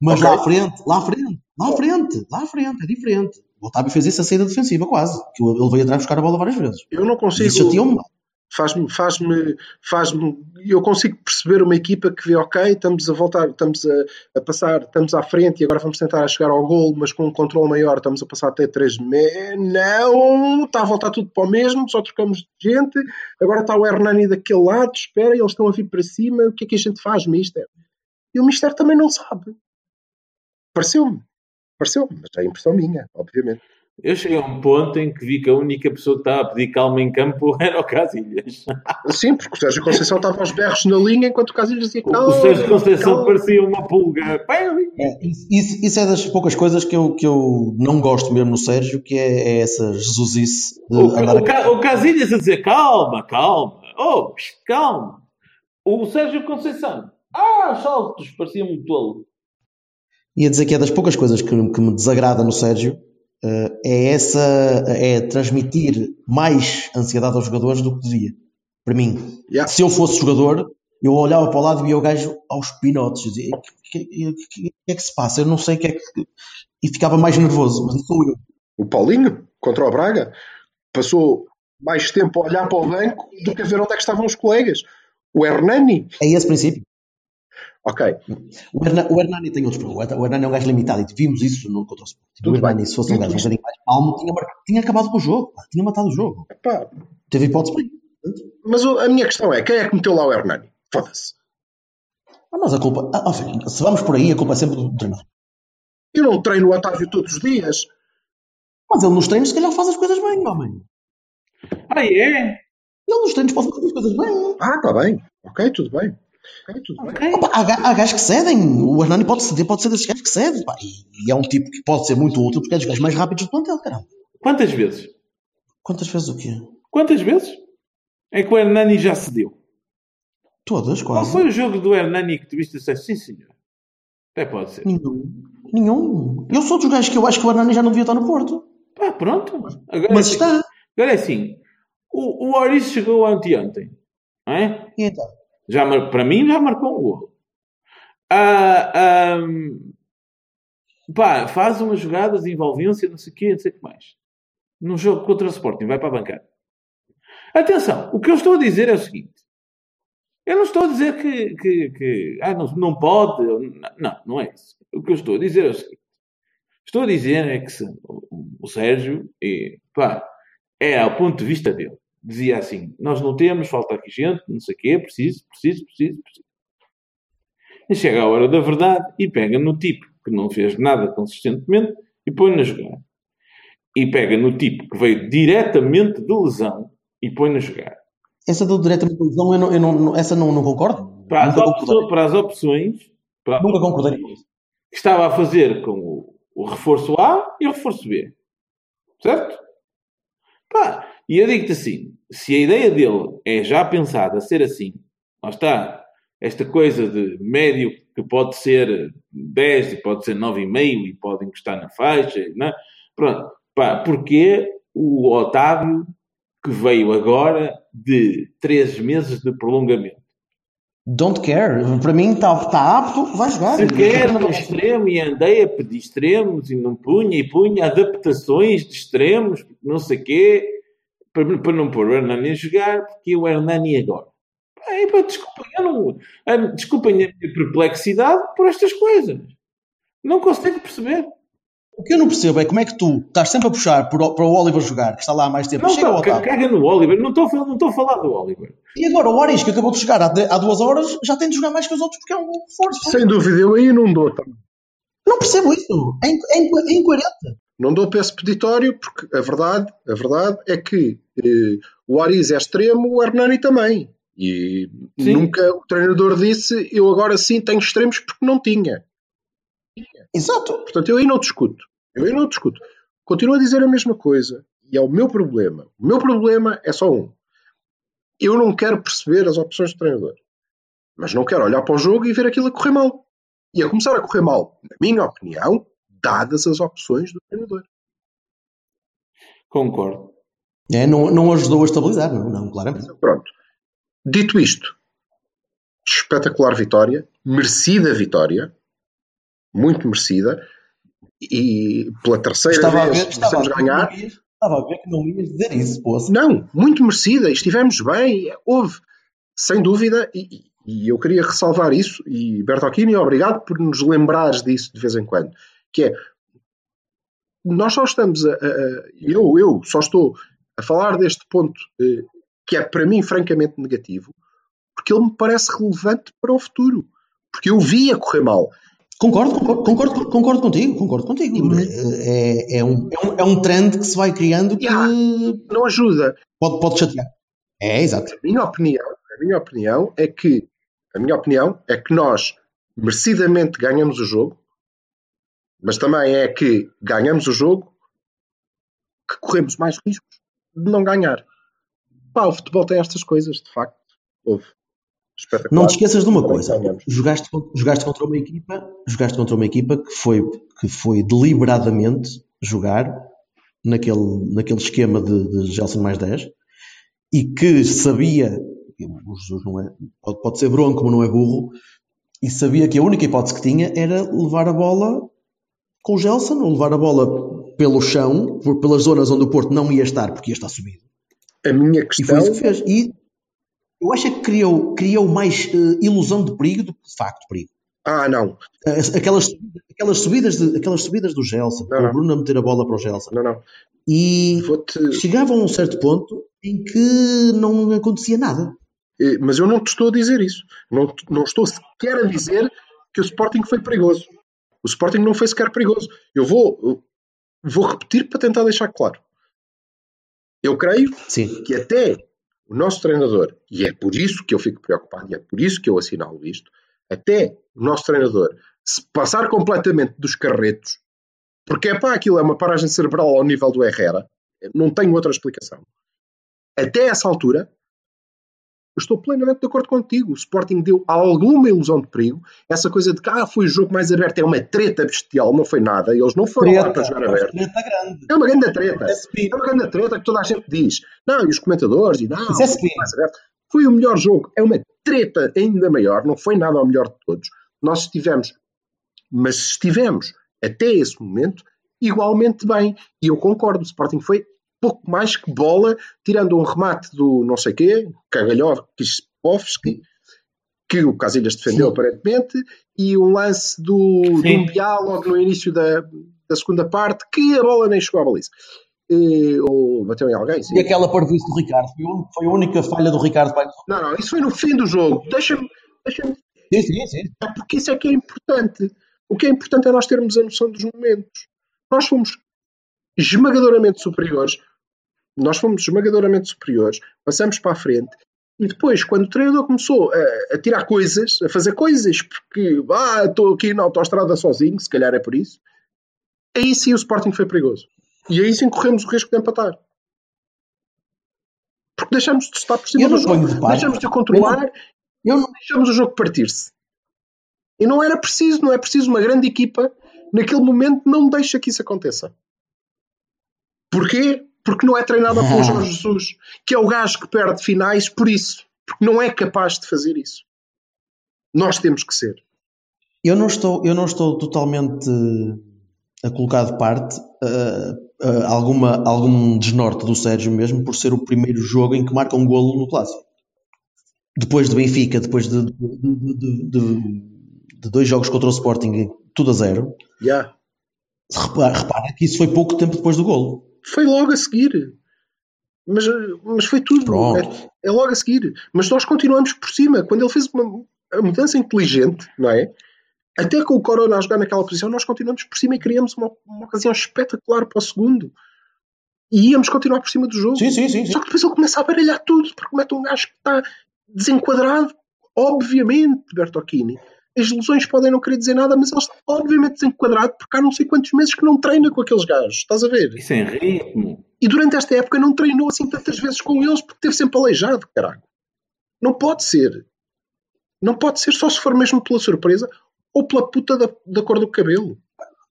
Mas Ok. lá à frente, lá à frente, lá à frente, lá à frente, é diferente. O Otávio fez isso a saída defensiva, quase. Que ele veio atrás buscar a bola várias vezes. Eu não consigo. isso chateou-me. faz-me, faz-me, faz-me, eu consigo perceber uma equipa que vê, ok, estamos a voltar, estamos a, a passar, estamos à frente e agora vamos tentar chegar ao gol, mas com um controle maior, estamos a passar até 3 me... Não, está a voltar tudo para o mesmo, só trocamos de gente, agora está o Hernani daquele lado, espera, eles estão a vir para cima, o que é que a gente faz, Mister? E o Mister também não sabe. Pareceu-me, pareceu-me, mas é impressão minha, obviamente. Eu cheguei a um ponto em que vi que a única pessoa que estava a pedir calma em campo era o Casilhas. Sim, porque o Sérgio Conceição estava aos berros na linha enquanto o Casilhas dizia O Sérgio Conceição calma. parecia uma pulga. É, isso, isso- é das poucas coisas que eu, que eu não gosto mesmo no Sérgio, que é, é essa jesusice de O, andar o, Ca- o Casilhas a dizer calma, calma, oh, calma. O Sérgio Conceição, ah, saltos, parecia um tolo. Ia dizer que é das poucas coisas que, que me desagrada no Sérgio eh, é essa é transmitir mais ansiedade aos jogadores do que devia. Para mim, Yeah. se eu fosse jogador, eu olhava para o lado e via o gajo aos pinotes, dizia, o que, que- que- que é que se passa? Eu não sei o que é que. E ficava mais nervoso, mas não sou eu. O Paulinho, contra o Braga, passou mais tempo a olhar para o banco do que a ver onde é que estavam os colegas. O Hernani, É esse princípio. Ok, O, o Hernani tem outros problemas. O Hernani é um gajo limitado e vimos isso no contra o Sporting. O Tudo Hernani, bem. se fosse um gajo um bocadinho mais calmo, tinha, marcado- tinha acabado com o jogo. pá, Tinha matado o jogo. Epá, Teve hipótese para isso. mas o- a minha questão é: quem é que meteu lá o Hernani? Foda-se. Ah, mas a culpa. Ah, ó, filho, se vamos por aí, a culpa é sempre do treinador. Eu não treino o Otávio todos os dias. Mas ele nos treinos, se calhar, faz as coisas bem, homem. Ah, é? Ele nos treinos pode fazer as coisas bem. Ah, está bem. Ok, tudo bem. Tudo. Opa, há, ga- há gajos que cedem. O Hernani pode ceder, pode ser desses gajos que cedem. pá, e, e é um tipo que pode ser muito útil porque é dos gajos mais rápidos do plantel, caramba. Quantas vezes? Quantas vezes o quê? Quantas vezes? É que o Hernani já cedeu. Todas, Qual quase. foi o jogo do Hernani que tu viste e disseste, sim senhor? Até pode ser. Nenhum. Nenhum. Eu sou dos gajos que eu acho que o Hernani já não devia estar no Porto. Pá, pronto. Agora, Mas é assim, está. agora é assim. O, o Oris chegou anteontem. Não é? E então? Já, para mim já marcou um gol. Ah, pá, faz umas jogadas de envolvência, não sei o quê, não sei o que mais. Num jogo contra o Sporting, vai para a bancada. Atenção, o que eu estou a dizer é o seguinte. Eu não estou a dizer que, que, que ah, não, não pode. Não, não é isso. O que eu estou a dizer é o seguinte. Estou a dizer é que se, o, o Sérgio, e, pá, é ao ponto de vista dele. Dizia assim, nós não temos, falta aqui gente, não sei o quê, preciso, preciso, preciso, preciso. E chega a hora da verdade e pega no tipo que não fez nada consistentemente e põe-no a jogar. E pega no tipo que veio diretamente de lesão e põe-no a jogar. Essa do diretamente da lesão, eu não, eu não, essa não, não concordo. Para as, opções, para as opções para Nunca concordei com isso. que estava a fazer com o, o reforço A e o reforço B. Certo? Pá, e eu digo-te assim: se a ideia dele é já pensada a ser assim, lá está, esta coisa de médio que pode ser 10 e pode ser 9,5 e pode encostar na faixa, não é? Pronto, pá, porque o Otávio que veio agora de 3 meses de prolongamento? Don't care. Para mim está tá apto, vai jogar. Se quer no extremo e andei a pedir extremos e não punha e punha adaptações de extremos, não sei o quê, para, para não pôr o Hernani a jogar, porque o Hernani agora. Pá, pá, desculpem, eu não, desculpem a minha perplexidade por estas coisas. Não consigo perceber. O que eu não percebo é como é que tu estás sempre a puxar para o Oliver jogar, que está lá há mais tempo, Não, chega Otávio. caga no Oliver. Não estou a falar- não estou a falar do Oliver. E agora o Aris, que acabou de chegar há, de- há duas horas, já tem de jogar mais que os outros porque é um força. Sem dúvida, eu aí não dou. tá? Não percebo isso. É, inco- é inco- é incoerente. Não dou para esse peditório porque a verdade, a verdade é que eh, o Ariz é extremo, o Hernani também. E Sim. nunca o treinador disse eu agora sim tenho extremos porque não tinha. Exato. Portanto, eu aí não discuto. Eu aí não discuto. Continuo a dizer a mesma coisa. E é o meu problema. O meu problema é só um. Eu não quero perceber as opções do treinador. Mas não quero olhar para o jogo e ver aquilo a correr mal. E a começar a correr mal, na minha opinião, dadas as opções do treinador. Concordo. É, não, não ajudou a estabilizar, não, não, claramente. Pronto. Dito isto, espetacular vitória, merecida vitória, muito merecida, e pela terceira Estava vez ver, estava a ver, ganhar. ias- estava a ver que não ias dizer isso, poça. Não, muito merecida, estivemos bem, houve, sem dúvida, e, e eu queria ressalvar isso, e Bertolini, obrigado por nos lembrares disso de vez em quando, que é, nós só estamos a, a- a- eu, eu só estou a falar deste ponto eh, que é para mim francamente negativo, porque ele me parece relevante para o futuro, porque eu vi a correr mal, Concordo, concordo, concordo, contigo, concordo contigo. É, é, um, é, um, é um trend que se vai criando que Yeah. não ajuda. pode, pode chatear. É, exato. A minha opinião, a minha opinião é que a minha opinião é que nós merecidamente ganhamos o jogo, mas também é que ganhamos o jogo que corremos mais riscos de não ganhar. Pá, o futebol tem estas coisas, de facto. Houve. Não te esqueças de uma coisa. Jogaste, jogaste contra uma equipa, jogaste contra uma equipa que foi, que foi deliberadamente jogar naquele, naquele esquema de, de Gelson mais 10 e que sabia, o Jesus não é, pode, pode ser bronco, mas não é burro, e sabia que a única hipótese que tinha era levar a bola com o Gelson, ou levar a bola pelo chão, por- pelas zonas onde o Porto não ia estar, porque ia estar subido. A minha E questão. foi isso que fez. E eu acho que criou, criou mais eh, ilusão de perigo do que de facto perigo. Ah, não. As- Aquelas, aquelas, subidas, de, aquelas subidas do Gelson, Não, não. o Bruno a meter a bola para o Gelson. Não, não. E chegavam a um certo ponto em que não acontecia nada. Mas eu não te estou a dizer isso. Não, não estou sequer a dizer que o Sporting foi perigoso. O Sporting não foi sequer perigoso. Eu vou, vou repetir para tentar deixar claro. Eu creio Sim. que até o nosso treinador, e é por isso que eu fico preocupado, e é por isso que eu assinalo isto, até o nosso treinador se passar completamente dos carretos, porque é pá, aquilo é uma paragem cerebral ao nível do Herrera, não tenho outra explicação. Até essa altura, eu estou plenamente de acordo contigo. O Sporting deu alguma ilusão de perigo. Essa coisa de que ah, foi o jogo mais aberto, é uma treta bestial, não foi nada. Eles não foram lá para jogar aberto. Treta grande. É uma grande treta. É. É uma grande treta que toda a gente diz. Não, e os comentadores, e não, é mais aberto. Foi o melhor jogo. É uma treta ainda maior. Não foi nada ao melhor de todos. Nós estivemos, mas estivemos até esse momento igualmente bem. E eu concordo. O Sporting foi pouco mais que bola, tirando um remate do não sei quê, Kagalhovski, que o Casilhas defendeu Sim. aparentemente, e um lance do, do Sim. Bial logo no início da, da segunda parte, que a bola nem chegou à baliza. E, ou bateu em alguém, sim. E aquela parvoíce do Ricardo. Foi a un- Foi a única falha do Ricardo. Não, não, isso foi no fim do jogo. Deixa-me deixa Sim, sim, sim. porque isso é que é importante. O que é importante é nós termos a noção dos momentos. Nós fomos esmagadoramente superiores. Nós fomos esmagadoramente superiores. Passamos para a frente. E depois, quando o treinador começou a, a tirar coisas, a fazer coisas, porque ah, estou aqui na autostrada sozinho, se calhar é por isso, aí sim o Sporting foi perigoso. E aí sim corremos o risco de empatar. Porque deixamos de estar por cima do jogo. de. Deixamos de controlar Eu não, deixamos o jogo partir-se. E não era preciso, não é preciso uma grande equipa naquele momento não deixa que isso aconteça. Porquê? Porque não é treinada pelo Jorge Jesus, que é o gajo que perde finais por isso. Porque não é capaz de fazer isso. Nós temos que ser. eu não estou, eu não estou totalmente a colocar de parte uh, uh, alguma, algum desnorte do Sérgio mesmo por ser o primeiro jogo em que marca um golo no clássico. Depois do Benfica, depois de, de- de- de- de- de dois jogos contra o Sporting, tudo a zero, Yeah. Repara, repara que isso foi pouco tempo depois do golo. Foi logo a seguir. Mas, mas foi tudo. É, é logo a seguir. Mas nós continuamos por cima. Quando ele fez uma, mudança inteligente, não é? Até com o Corona a jogar naquela posição, nós continuamos por cima e criamos uma, uma ocasião espetacular para o segundo. E íamos continuar por cima do jogo. Sim, sim. sim. Só que depois ele começa a baralhar tudo, porque mete um gajo que está desenquadrado, obviamente, Bertocchini. As lesões podem não querer dizer nada, mas ele está obviamente desenquadrado porque há não sei quantos meses que não treina com aqueles gajos. Estás a ver? E sem ritmo. E durante esta época não treinou assim tantas vezes com eles porque teve sempre aleijado, caralho. Não pode ser. Não pode ser só se for mesmo pela surpresa ou pela puta da, da cor do cabelo.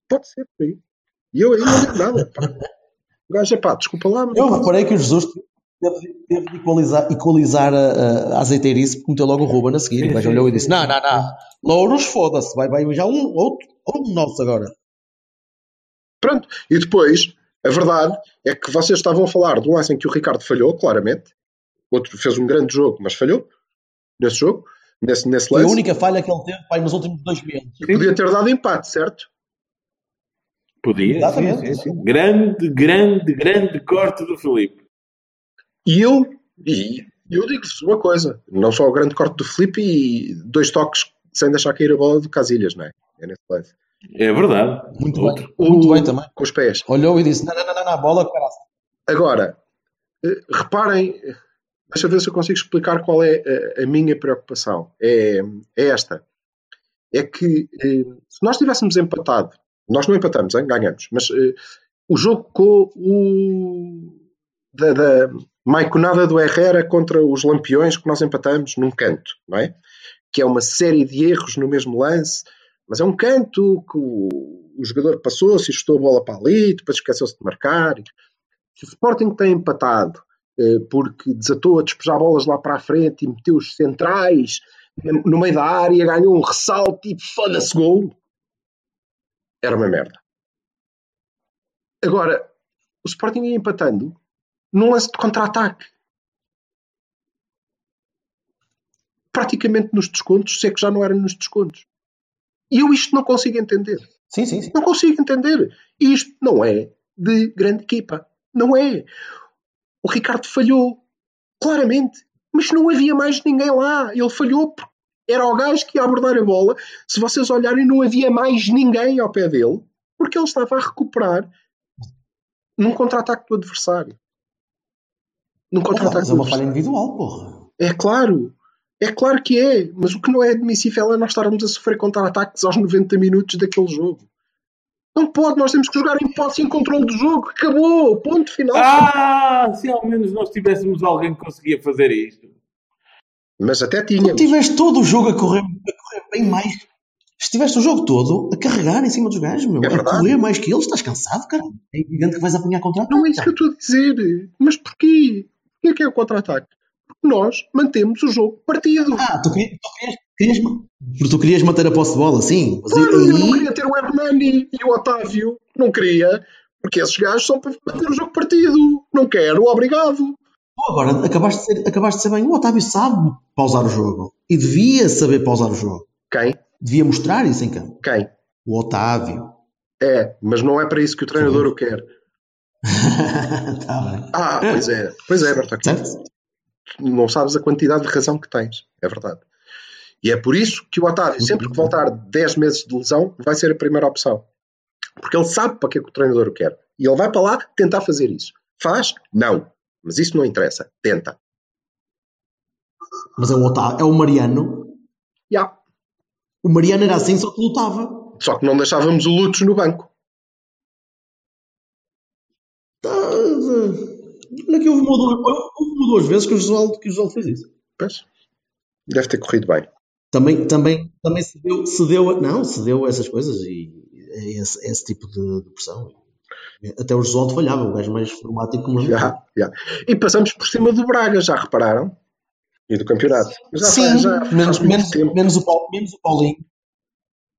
Pode ser por aí. E eu aí não digo nada. Pá. O gajo é pá, desculpa lá. Mas Eu reparei que o Jesus teve, de equalizar, equalizar a, a, azeiteirice porque meteu logo o Ruben a seguir. O gajo olhou e disse: Não, não, não, Louros, foda-se, vai, vai já um outro, outro nosso agora. Pronto. E depois, a verdade é que vocês estavam a falar de um lance em que o Ricardo falhou, claramente. Outro fez um grande jogo, mas falhou nesse jogo, nesse, nesse Foi a lance. única falha que ele teve pai, nos últimos dois meses. Podia ter dado empate, certo? Podia. Exatamente. Sim, sim, sim. Grande, grande, grande corte do Filipe. E eu, e eu digo-vos uma coisa: não só o grande corte do Felipe e dois toques sem deixar cair a bola do Casilhas, não é? É nesse lance. É verdade. Muito Outro. bem, muito bem também. Com os pés. Olhou e disse: Não, não, não, não, não bola, caralho. Agora, eh, reparem, eh, deixa eu ver se eu consigo explicar qual é a, a minha preocupação. É, é esta. É que eh, se nós tivéssemos empatado, nós não empatamos, hein? ganhamos, mas eh, o jogo com o da, da maiconada do Herrera contra os Lampiões que nós empatamos num canto, não é? Que é uma série de erros no mesmo lance, mas é um canto que o, o jogador passou-se e a bola para ali, depois esqueceu-se de marcar. Se o Sporting tem empatado eh, porque desatou a despejar bolas lá para a frente e meteu os centrais no meio da área, ganhou um ressalto e foda-se gol, era uma merda. Agora, o Sporting ia empatando num lance de contra-ataque. Praticamente nos descontos, se é que já não era nos descontos. E eu isto não consigo entender. Sim, sim, sim. Não consigo entender. E isto não é de grande equipa. Não é. O Ricardo falhou, claramente. Mas não havia mais ninguém lá. Ele falhou porque era o gajo que ia abordar a bola. Se vocês olharem, não havia mais ninguém ao pé dele, porque ele estava a recuperar num contra-ataque do adversário. Num contra-ataque mas é uma falha individual, porra. É claro. É claro que é. Mas o que não é admissível é nós estarmos a sofrer contra-ataques aos 90 minutos daquele jogo. Não pode, nós temos que jogar em posse e em controle do jogo. Acabou, ponto final. Ah, se ao menos nós tivéssemos alguém que conseguia fazer isto. Mas até Tu tínhamos. tiveste todo o jogo a correr, a correr bem mais. Estiveste o jogo todo a carregar em cima dos gajos, meu. É a verdade. correr mais que eles. Estás cansado, cara. É evidente que vais apanhar contra Não é isso que eu estou a dizer. Mas porquê? Porquê que é o contra-ataque? Nós mantemos o jogo partido. Ah, tu querias, querias, tu querias manter a posse de bola, sim. Claro, eu não aí, queria ter o Hernani e o Otávio. Não queria. Porque esses gajos são para manter o jogo partido. Não quero, obrigado. tu agora acabaste de, ser, acabaste de ser bem. O Otávio sabe pausar o jogo. E devia saber pausar o jogo. Quem? Devia mostrar isso em campo. Quem? O Otávio. É, mas não é para isso que o treinador o quer. Tá bem. Ah, pois é. Pois é, Berto. Certo? não sabes a quantidade de razão que tens. É verdade. E é por isso que o Otávio, sempre que voltar 10 meses de lesão, vai ser a primeira opção. Porque ele sabe para que é que o treinador o quer. E ele vai para lá tentar fazer isso. Faz? Não. Mas isso não interessa. Tenta. Mas é o Otávio. É o Mariano. Ya. O Mariano era assim, só que lutava. Só que não deixávamos o Lutz no banco. Tá, olha que houve uma, ou duas, houve uma duas vezes que o Josualdo, que o Josualdo fez isso. Pois. Deve ter corrido bem. Também, também, também se deu, se deu, a- não, se deu essas coisas e é esse, esse tipo de, de pressão. Até o Josualdo falhava, o gajo mais formático como Já, já. E passamos por cima do Braga, já repararam? E do campeonato. Já Sim, já faz menos, menos, menos, o Paul- menos o Paulinho.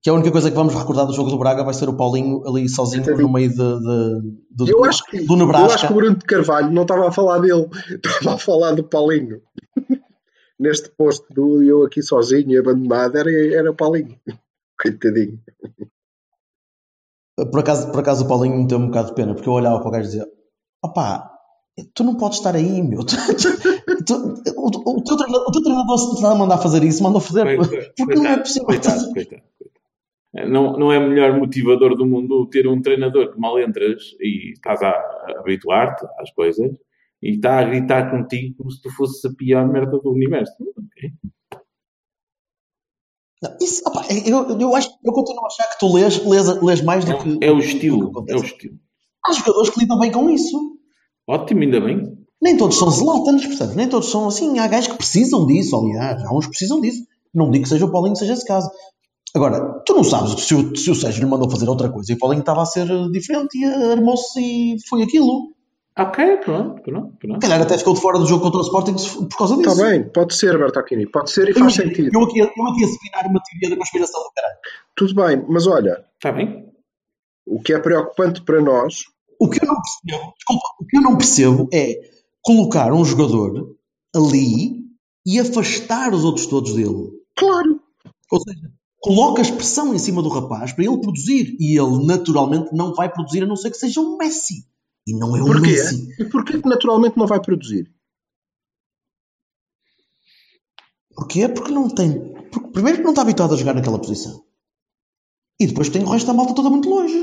Que a única coisa que vamos recordar do jogo do Braga vai ser o Paulinho ali sozinho no meio de, de- do, Eu acho, que, do eu Nebraska. acho que o Bruno de Carvalho não estava a falar dele, estava a falar do Paulinho. Neste posto do eu aqui sozinho, abandonado, era, era o Paulinho. Coitadinho. Por acaso, por acaso o Paulinho me deu um bocado de pena, porque eu olhava para o gajo e dizia: opá, tu não podes estar aí, meu. Tu, tu, o, o, teu treinador, o teu treinador se te está a mandar fazer isso, manda fazer. Coitado, Porque não é possível. coitado, coitado. Não, não é o melhor motivador do mundo ter um treinador que mal entras e estás a, a habituar-te às coisas e está a gritar contigo como se tu fosses a pior merda do universo. Ok. Não, Isso, opá, eu, eu, acho, eu continuo a achar que tu lês, lês, lês mais do que. É o estilo. É o estilo. Há jogadores que lidam bem com isso. Ótimo, ainda bem. Nem todos são Zlatans, portanto, nem todos são assim. Há gajos que precisam disso, aliás. Há uns que precisam disso. Não digo que seja o Paulinho, seja esse caso. Agora, tu não sabes se o, se o Sérgio lhe mandou fazer outra coisa e o Paulinho estava a ser diferente e armou-se e foi aquilo. Ok, pronto, pronto, Se pronto. calhar até ficou de fora do jogo contra o Sporting por causa disso. Está bem, pode ser, Bertocchini, pode ser e Eu, faz sentido. eu, aqui, eu aqui a sepinar uma teoria da conspiração do caralho. Tudo bem, mas olha, Está bem? o que é preocupante para nós, O que eu não percebo, desculpa, o que eu não percebo é colocar um jogador ali e afastar os outros todos dele. claro, Ou seja, colocas pressão em cima do rapaz para ele produzir e ele naturalmente não vai produzir a não ser que seja um Messi. E não é um porquê? Messi. E porquê que naturalmente não vai produzir? Porquê? Porque não tem. Porque, primeiro que não está habituado a jogar naquela posição. E depois tem o resto da malta toda muito longe.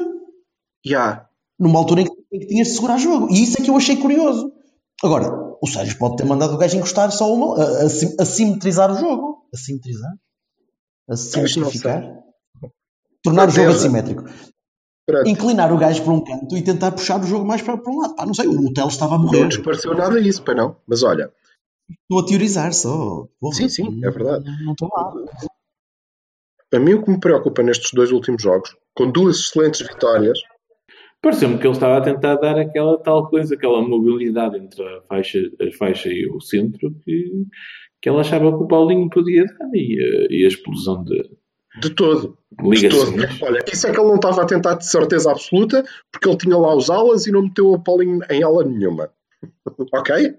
Já, Numa altura em que, em que tinhas de segurar jogo. E isso é que eu achei curioso. Agora, o Sérgio pode ter mandado o gajo encostar só uma. A, a, a simetrizar o jogo. A simetrizar? A simplificar? Tornar o jogo assimétrico. Pronto. Inclinar o gajo para um canto e tentar puxar o jogo mais para, para um lado. Pá, não sei, o Telo estava a não morrer. nos pareceu nada isso, para não. Mas olha, Estou a teorizar só. Porra, Sim, sim, é verdade. Não, não estou lá. a mim o que me preocupa nestes dois últimos jogos, com duas excelentes vitórias, Pareceu-me que ele estava a tentar dar aquela tal coisa, aquela mobilidade entre a faixa, a faixa e o centro que, que ele achava que o Paulinho podia dar e a, e a explosão de de todo. De todo. Olha, isso é que ele não estava a tentar de certeza absoluta, porque ele tinha lá os alas e não meteu a Paulinho em ala nenhuma. ok?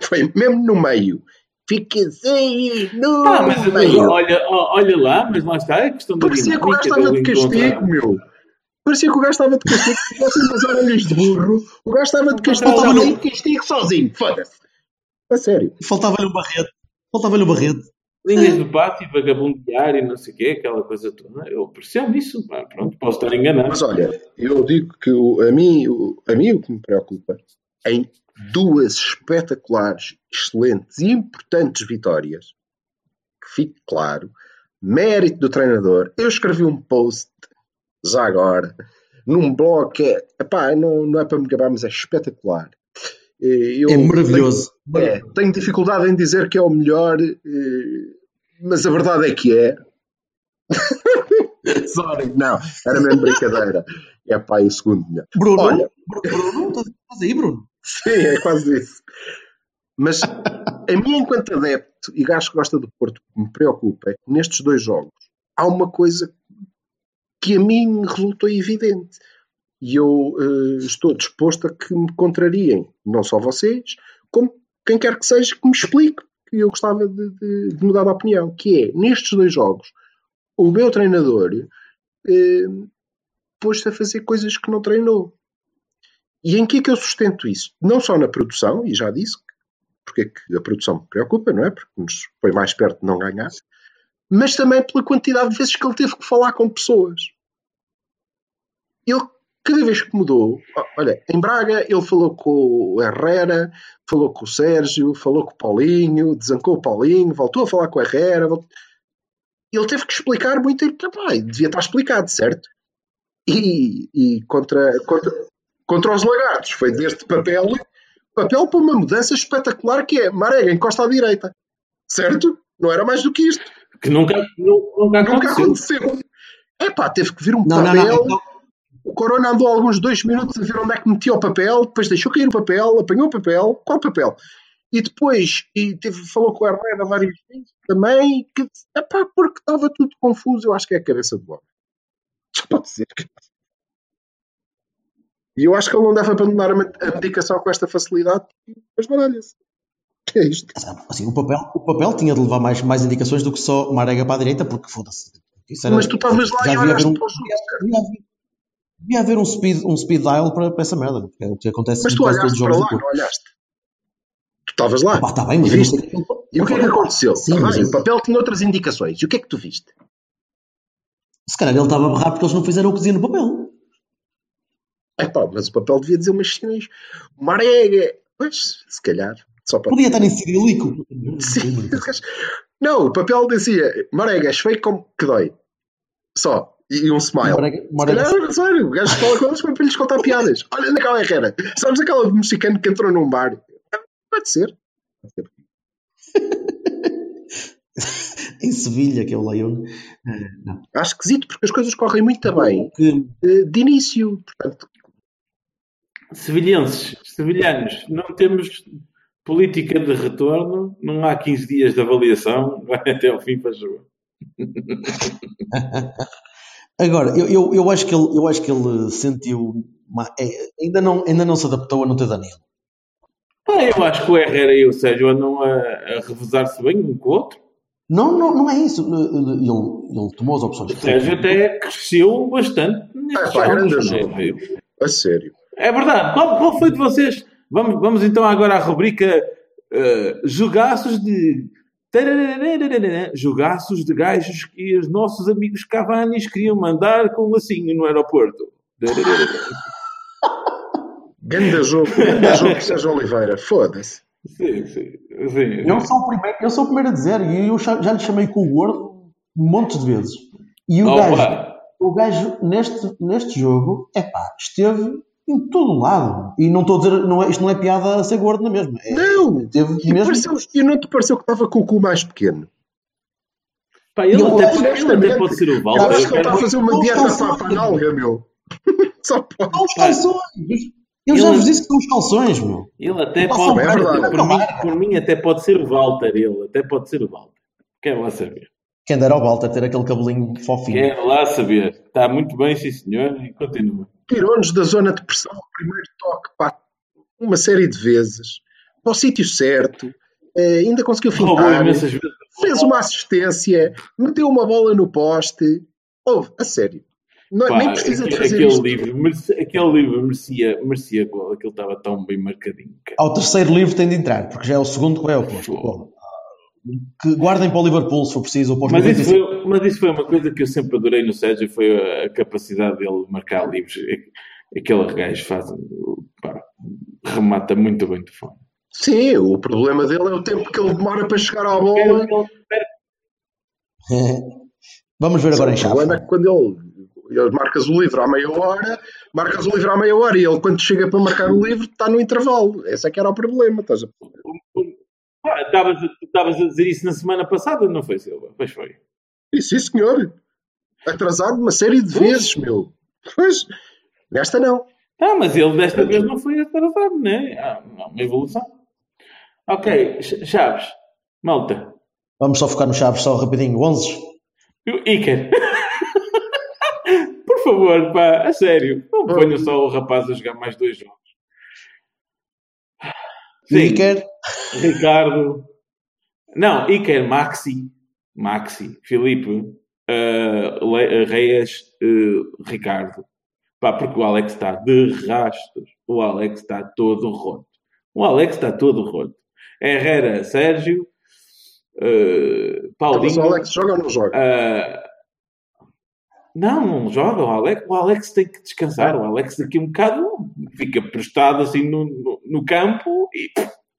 Foi mesmo no meio. Fica assim, no Ah, mas meio. olha, olha lá, mas lá está a questão da Parecia que o gajo estava de castigo, meu. Parecia que o gajo estava de castigo. Se tivessem umas orelhas de burro, o gajo estava de castigo. Estava de castigo sozinho. Foda-se. A sério. Faltava-lhe o Barreto. Faltava-lhe o Barreto. Linhas do pátio, vagabundear e não sei o quê, aquela coisa toda. Eu percebo isso, pá, pronto, posso estar enganado. Mas olha, eu digo que o- a, mim, o- a mim o que me preocupa em duas espetaculares, excelentes e importantes vitórias, que fique claro, mérito do treinador. Eu escrevi um post, já agora, num blog que é, epá, não, não é para me gabar, mas é espetacular. Eu É maravilhoso. tenho- é, tenho dificuldade em dizer que é o melhor, eh, mas a verdade é que é. Sorry, não, era mesmo brincadeira. É pá, e o segundo melhor. Bruno, Olha. Bruno, estás aí, Bruno? Sim, é quase isso. Mas a mim, enquanto adepto e gajo que gosta do Porto, o que me preocupa é que nestes dois jogos há uma coisa que a mim resultou evidente. E eu eh, estou disposto a que me contrariem, não só vocês, como quem quer que seja que me explique, que eu gostava de, de- de mudar de opinião, que é, nestes dois jogos, o meu treinador eh, pôs-se a fazer coisas que não treinou. E em que é que eu sustento isso? Não só na produção, e já disse porque é que a produção me preocupa, não é? Porque nos põe mais perto de não ganhar, mas também pela quantidade de vezes que ele teve que falar com pessoas. Ele, cada vez que mudou, olha, em Braga ele falou com o Herrera, falou com o Sérgio, falou com o Paulinho, desancou o Paulinho, voltou a falar com o Herrera. voltou- Ele teve que explicar muito, e, pá, devia estar explicado, certo? E, e contra, contra, contra os lagartos foi deste papel papel para uma mudança espetacular que é Marega encosta à direita. Certo? Não era mais do que isto. Que nunca, nu- nunca Nunca aconteceu. aconteceu. Epá, teve que vir um Não, não, papel. não. Então, O Corona andou alguns dois minutos a ver onde é que metia o papel, depois deixou cair o papel, apanhou o papel. Qual papel? E depois e teve, falou com a Herrera várias vezes também, que, epá, porque estava tudo confuso. Eu acho que é a cabeça do homem. Só pode ser. E eu acho que ele não deve abandonar a me- a medicação com esta facilidade, mas baralha-se. É isto. assim, o, papel, o papel tinha de levar mais, mais indicações do que só Marega para a direita, porque foda-se. Mas tu estavas lá e olhaste um- para o jogo, cara. Já vi. Devia haver um speed, um speed dial para, para essa merda, porque é o que acontece Mas tu olhaste para lá, não olhaste? Tu estavas lá. Pá, tá bem, mas E viste? sei. E o que é que aconteceu? Sim, Tá mas o papel tinha outras indicações. E o que é que tu viste? Se calhar ele estava a berrar porque eles não fizeram o que dizia no papel. É pá, mas o papel devia dizer umas cenas. Marega! Pois, se calhar. Só para. Podia estar em cirílico. Sim. Não, o papel dizia Marega, feio como que dói. Só. E, e um smile. Se Marega- calhar, sério, o gajo fala com eles para lhes contar piadas. Olha naquela herrera. Sabes aquela do mexicano que entrou num bar? Pode ser. Pode ser. em Sevilha, que é o Leão. Não. Acho esquisito porque as coisas correm muito bem que- de início. Portanto, Sevilhenses, sevilhanos, não temos política de retorno, não há 15 dias de avaliação, vai até ao fim para jogar. Agora, eu, eu, eu, acho que ele, eu acho que ele sentiu. uma- é, ainda, não, ainda não se adaptou a não ter Danilo. Ah, eu acho que o Herrera e o Sérgio andam a, a revezar-se bem um com o outro. Não, não, não é isso. Ele, ele tomou as opções. O Sérgio até cresceu bastante É, pá, grande é? jogo. a sério. É verdade. Qual, qual foi de vocês? Vamos, vamos então agora à rubrica eh, jogaços de. Jogaços de gajos que os nossos amigos Cavanis queriam mandar com um lacinho no aeroporto. Ganda jogo, ganda jogo Sérgio Oliveira. Foda-se. Sim, sim, sim. Eu sou, o primeiro, eu sou o primeiro a dizer, e eu já lhe chamei com o gordo montes de vezes. E o Opa. gajo, o gajo neste, neste jogo, é pá, esteve em todo lado. E não estou a dizer, não é, isto não é piada a ser gordo na mesma. É, Não! Teve E, mesmo. pareceu, e não te pareceu que estava com o cu mais pequeno? Pá, ele, Eu até, ele até pode ser o Walter. acho que ele está a fazer uma Não dieta está para a só- panalga, meu. Só pode. São os calções. Eu já vos disse que são os calções, meu. Ele até pode. é verdade. por, mim, por mim, até pode ser o Walter. Ele até pode ser o Walter. Quero lá saber. Quem dera ao Walter ter aquele cabelinho fofinho. Quero lá saber. Está muito bem, sim senhor. E continua. Tirou-nos da zona de pressão, o primeiro toque, pá, uma série de vezes, para o sítio certo, eh, ainda conseguiu fintar, vezes. fez uma assistência, meteu uma bola no poste. Houve, a sério. Não, Pá, nem precisa de fazer aquele isto. livro, merecia, aquele livro merecia, merecia gol. Aquele estava tão bem marcadinho. cara. Ao terceiro livro tem de entrar, porque já é o segundo que vai ao posto. Que guardem para o Liverpool, se for preciso, ou para os Mas isso, 95. foi, mas isso foi uma coisa que eu sempre adorei no Sérgio, foi a, capacidade dele de marcar livros. Aquele gajo faz, pá, remata muito bem de fome. Sim, o problema dele é o tempo que ele demora para chegar à bola. Vamos ver agora em o chave. problema é que quando ele, ele marcas o livro à meia hora, marcas o livro à meia hora e ele, quando chega para marcar o livro, está no intervalo. Esse é que era o problema. Estás a... Estavas a- tu estavas a dizer isso na semana passada, não foi, Silva? Pois foi. Sim, senhor. Atrasado uma série de vezes, meu. Pois, nesta não. Ah, mas ele desta vez não foi atrasado, né? Ah, não, uma evolução. Ok, Ch- Chaves, malta. Vamos só focar no Chaves, só rapidinho. 11. E o Iker. Por favor, pá, a sério. Não ponham só o rapaz a jogar mais dois jogos. Sim, Iker. Ricardo. Não, Iker, Maxi. Maxi, Filipe, eh, Le- Reis, eh, Ricardo. Pá, porque o Alex está de rastros. O Alex está todo roto. O Alex está todo roto. Herrera, Sérgio, Mas Paulinho. o Alex joga ou não joga? Ah, não, não joga o Alex. O Alex tem que descansar. O Alex daqui a um bocado fica prestado assim no, no, no campo e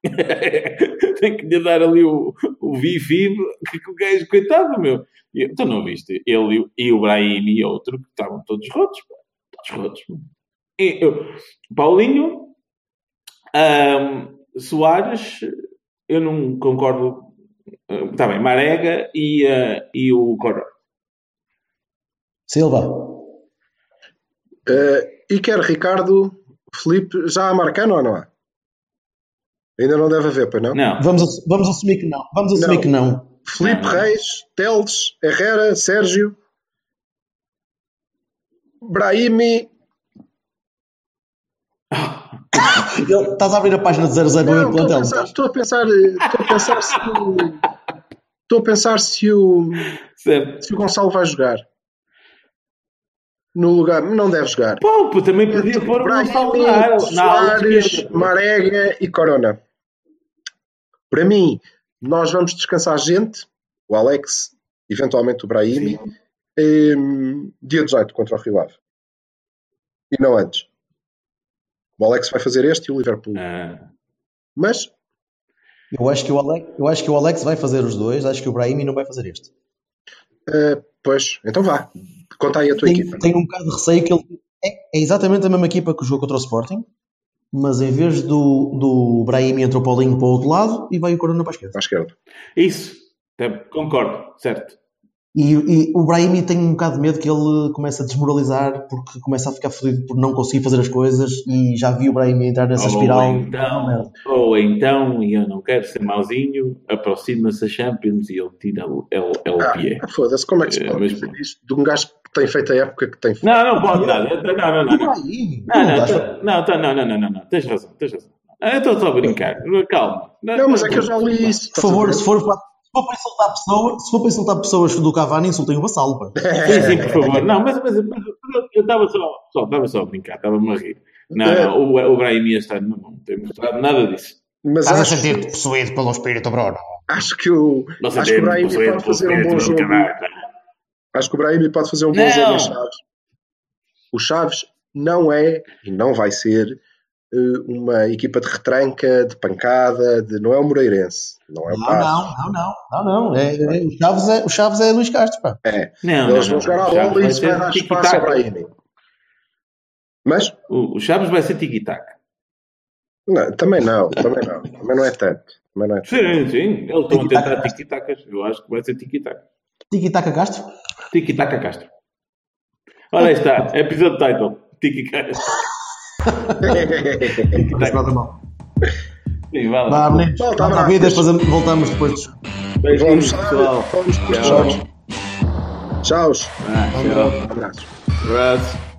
tem que lhe dar ali o, o bife que que o gajo, coitado, meu. E, tu não viste? Ele e o- Brahim e outro que estavam todos rotos. pá. Todos rotos. E, eu- Paulinho, ahm, Soares, eu não concordo. Está bem, Marega e, ah, e o Coró. Silva. Eh, Iker, Ricardo, Felipe, já há Marcano ou não há? Ainda não deve haver, para não? Não. Vamos, vamos assumir que não. Vamos assumir Não. que não. Felipe Não, não. Reis, Teles, Herrera, Sérgio, Brahimi. Estás a abrir a página de 00 Não, no estou a plantel. pensar, estou a pensar, estou a pensar se o, estou a pensar se o, Certo. se o Gonçalo vai jogar. no lugar. Não deve jogar. Pô, também podia pôr o Brahim, Gonçalo Soares. Marega e Corona. Para mim, nós vamos descansar gente, o Alex, eventualmente o Brahimi, em, dia 18 contra o Rio Ave. E não antes. O Alex vai fazer este e o Liverpool. Ah, Mas Eu acho, que o Alex, eu acho que o Alex vai fazer os dois, acho que o Brahimi não vai fazer este. eh, pois, então vá. Conta aí a tua Tenho, equipa. tenho um bocado de receio que ele é, é exatamente a mesma equipa que jogou contra o Sporting, mas em vez do, do Brahimi entra o Paulinho para o outro lado e vai o Corona para a esquerda. À esquerda. isso, concordo, certo. E, e o Brahimi tem um bocado de medo que ele comece a desmoralizar porque começa a ficar fodido por não conseguir fazer as coisas e já vi o Brahimi entrar nessa Ou espiral. então, ou então, e eu não quero ser mauzinho, aproxima-se a Champions e ele tira o, é o, é o pé. Ah, foda-se, como é que se É, pode mas- dizer isto de um gajo que tem feito a época que tem feito? Não, não pode nada. Não, não, não. Não. Não, não, não, não, não, tens razão, tens razão. Ah, Eu estou só a brincar, calma. Não, mas é que eu já li isso. Por favor, se for, para, for para insultar pessoas, se for para insultar pessoas do Cavani, insultem o Vassalo. pá. Sim, sim, por favor. Não, mas, mas, mas eu estava só, só, estava só a brincar, estava-me a rir. Não, não, o, o Brahim este ano não tem mostrado nada disso. Mas Estás a acho, sentir-te possuído pelo espírito, Bruno. acho que o Não sei acho que o Brahim não sei pode fazer um bom jogo. Acho que o Brahim pode fazer um bom Não. jogo em Chaves. O Chaves não é e não vai ser uma equipa de retranca, de pancada, de não é o Moreirense, não é o Não, não, não, não, não, não. É, é- o, Chaves é, o Chaves é Luís Castro, pá. É, Não, eles não, vão jogar Chaves bola e vai isso vai ser dar espaço tiki-taka. Brahim. Mas O, o Chaves vai ser tiki-tac. não, também não, também não, também não é tanto. Também não é tanto. Sim, sim, eles estão a tentar tiki-tacas. Eu acho que vai ser tiki-tac. Tiki-taka Castro. Tiki-taka Castro. Olha aí está, episódio title. Tiki-taka. Se nada mal. Sim, vai lá. Vá, meninos. Volta, à abraço. vida, depois voltamos depois dos Beijinhos, Vamos, pessoal. vamos Tchau. jogos. Tchau. Ah, tchau. Abraços. Abraço.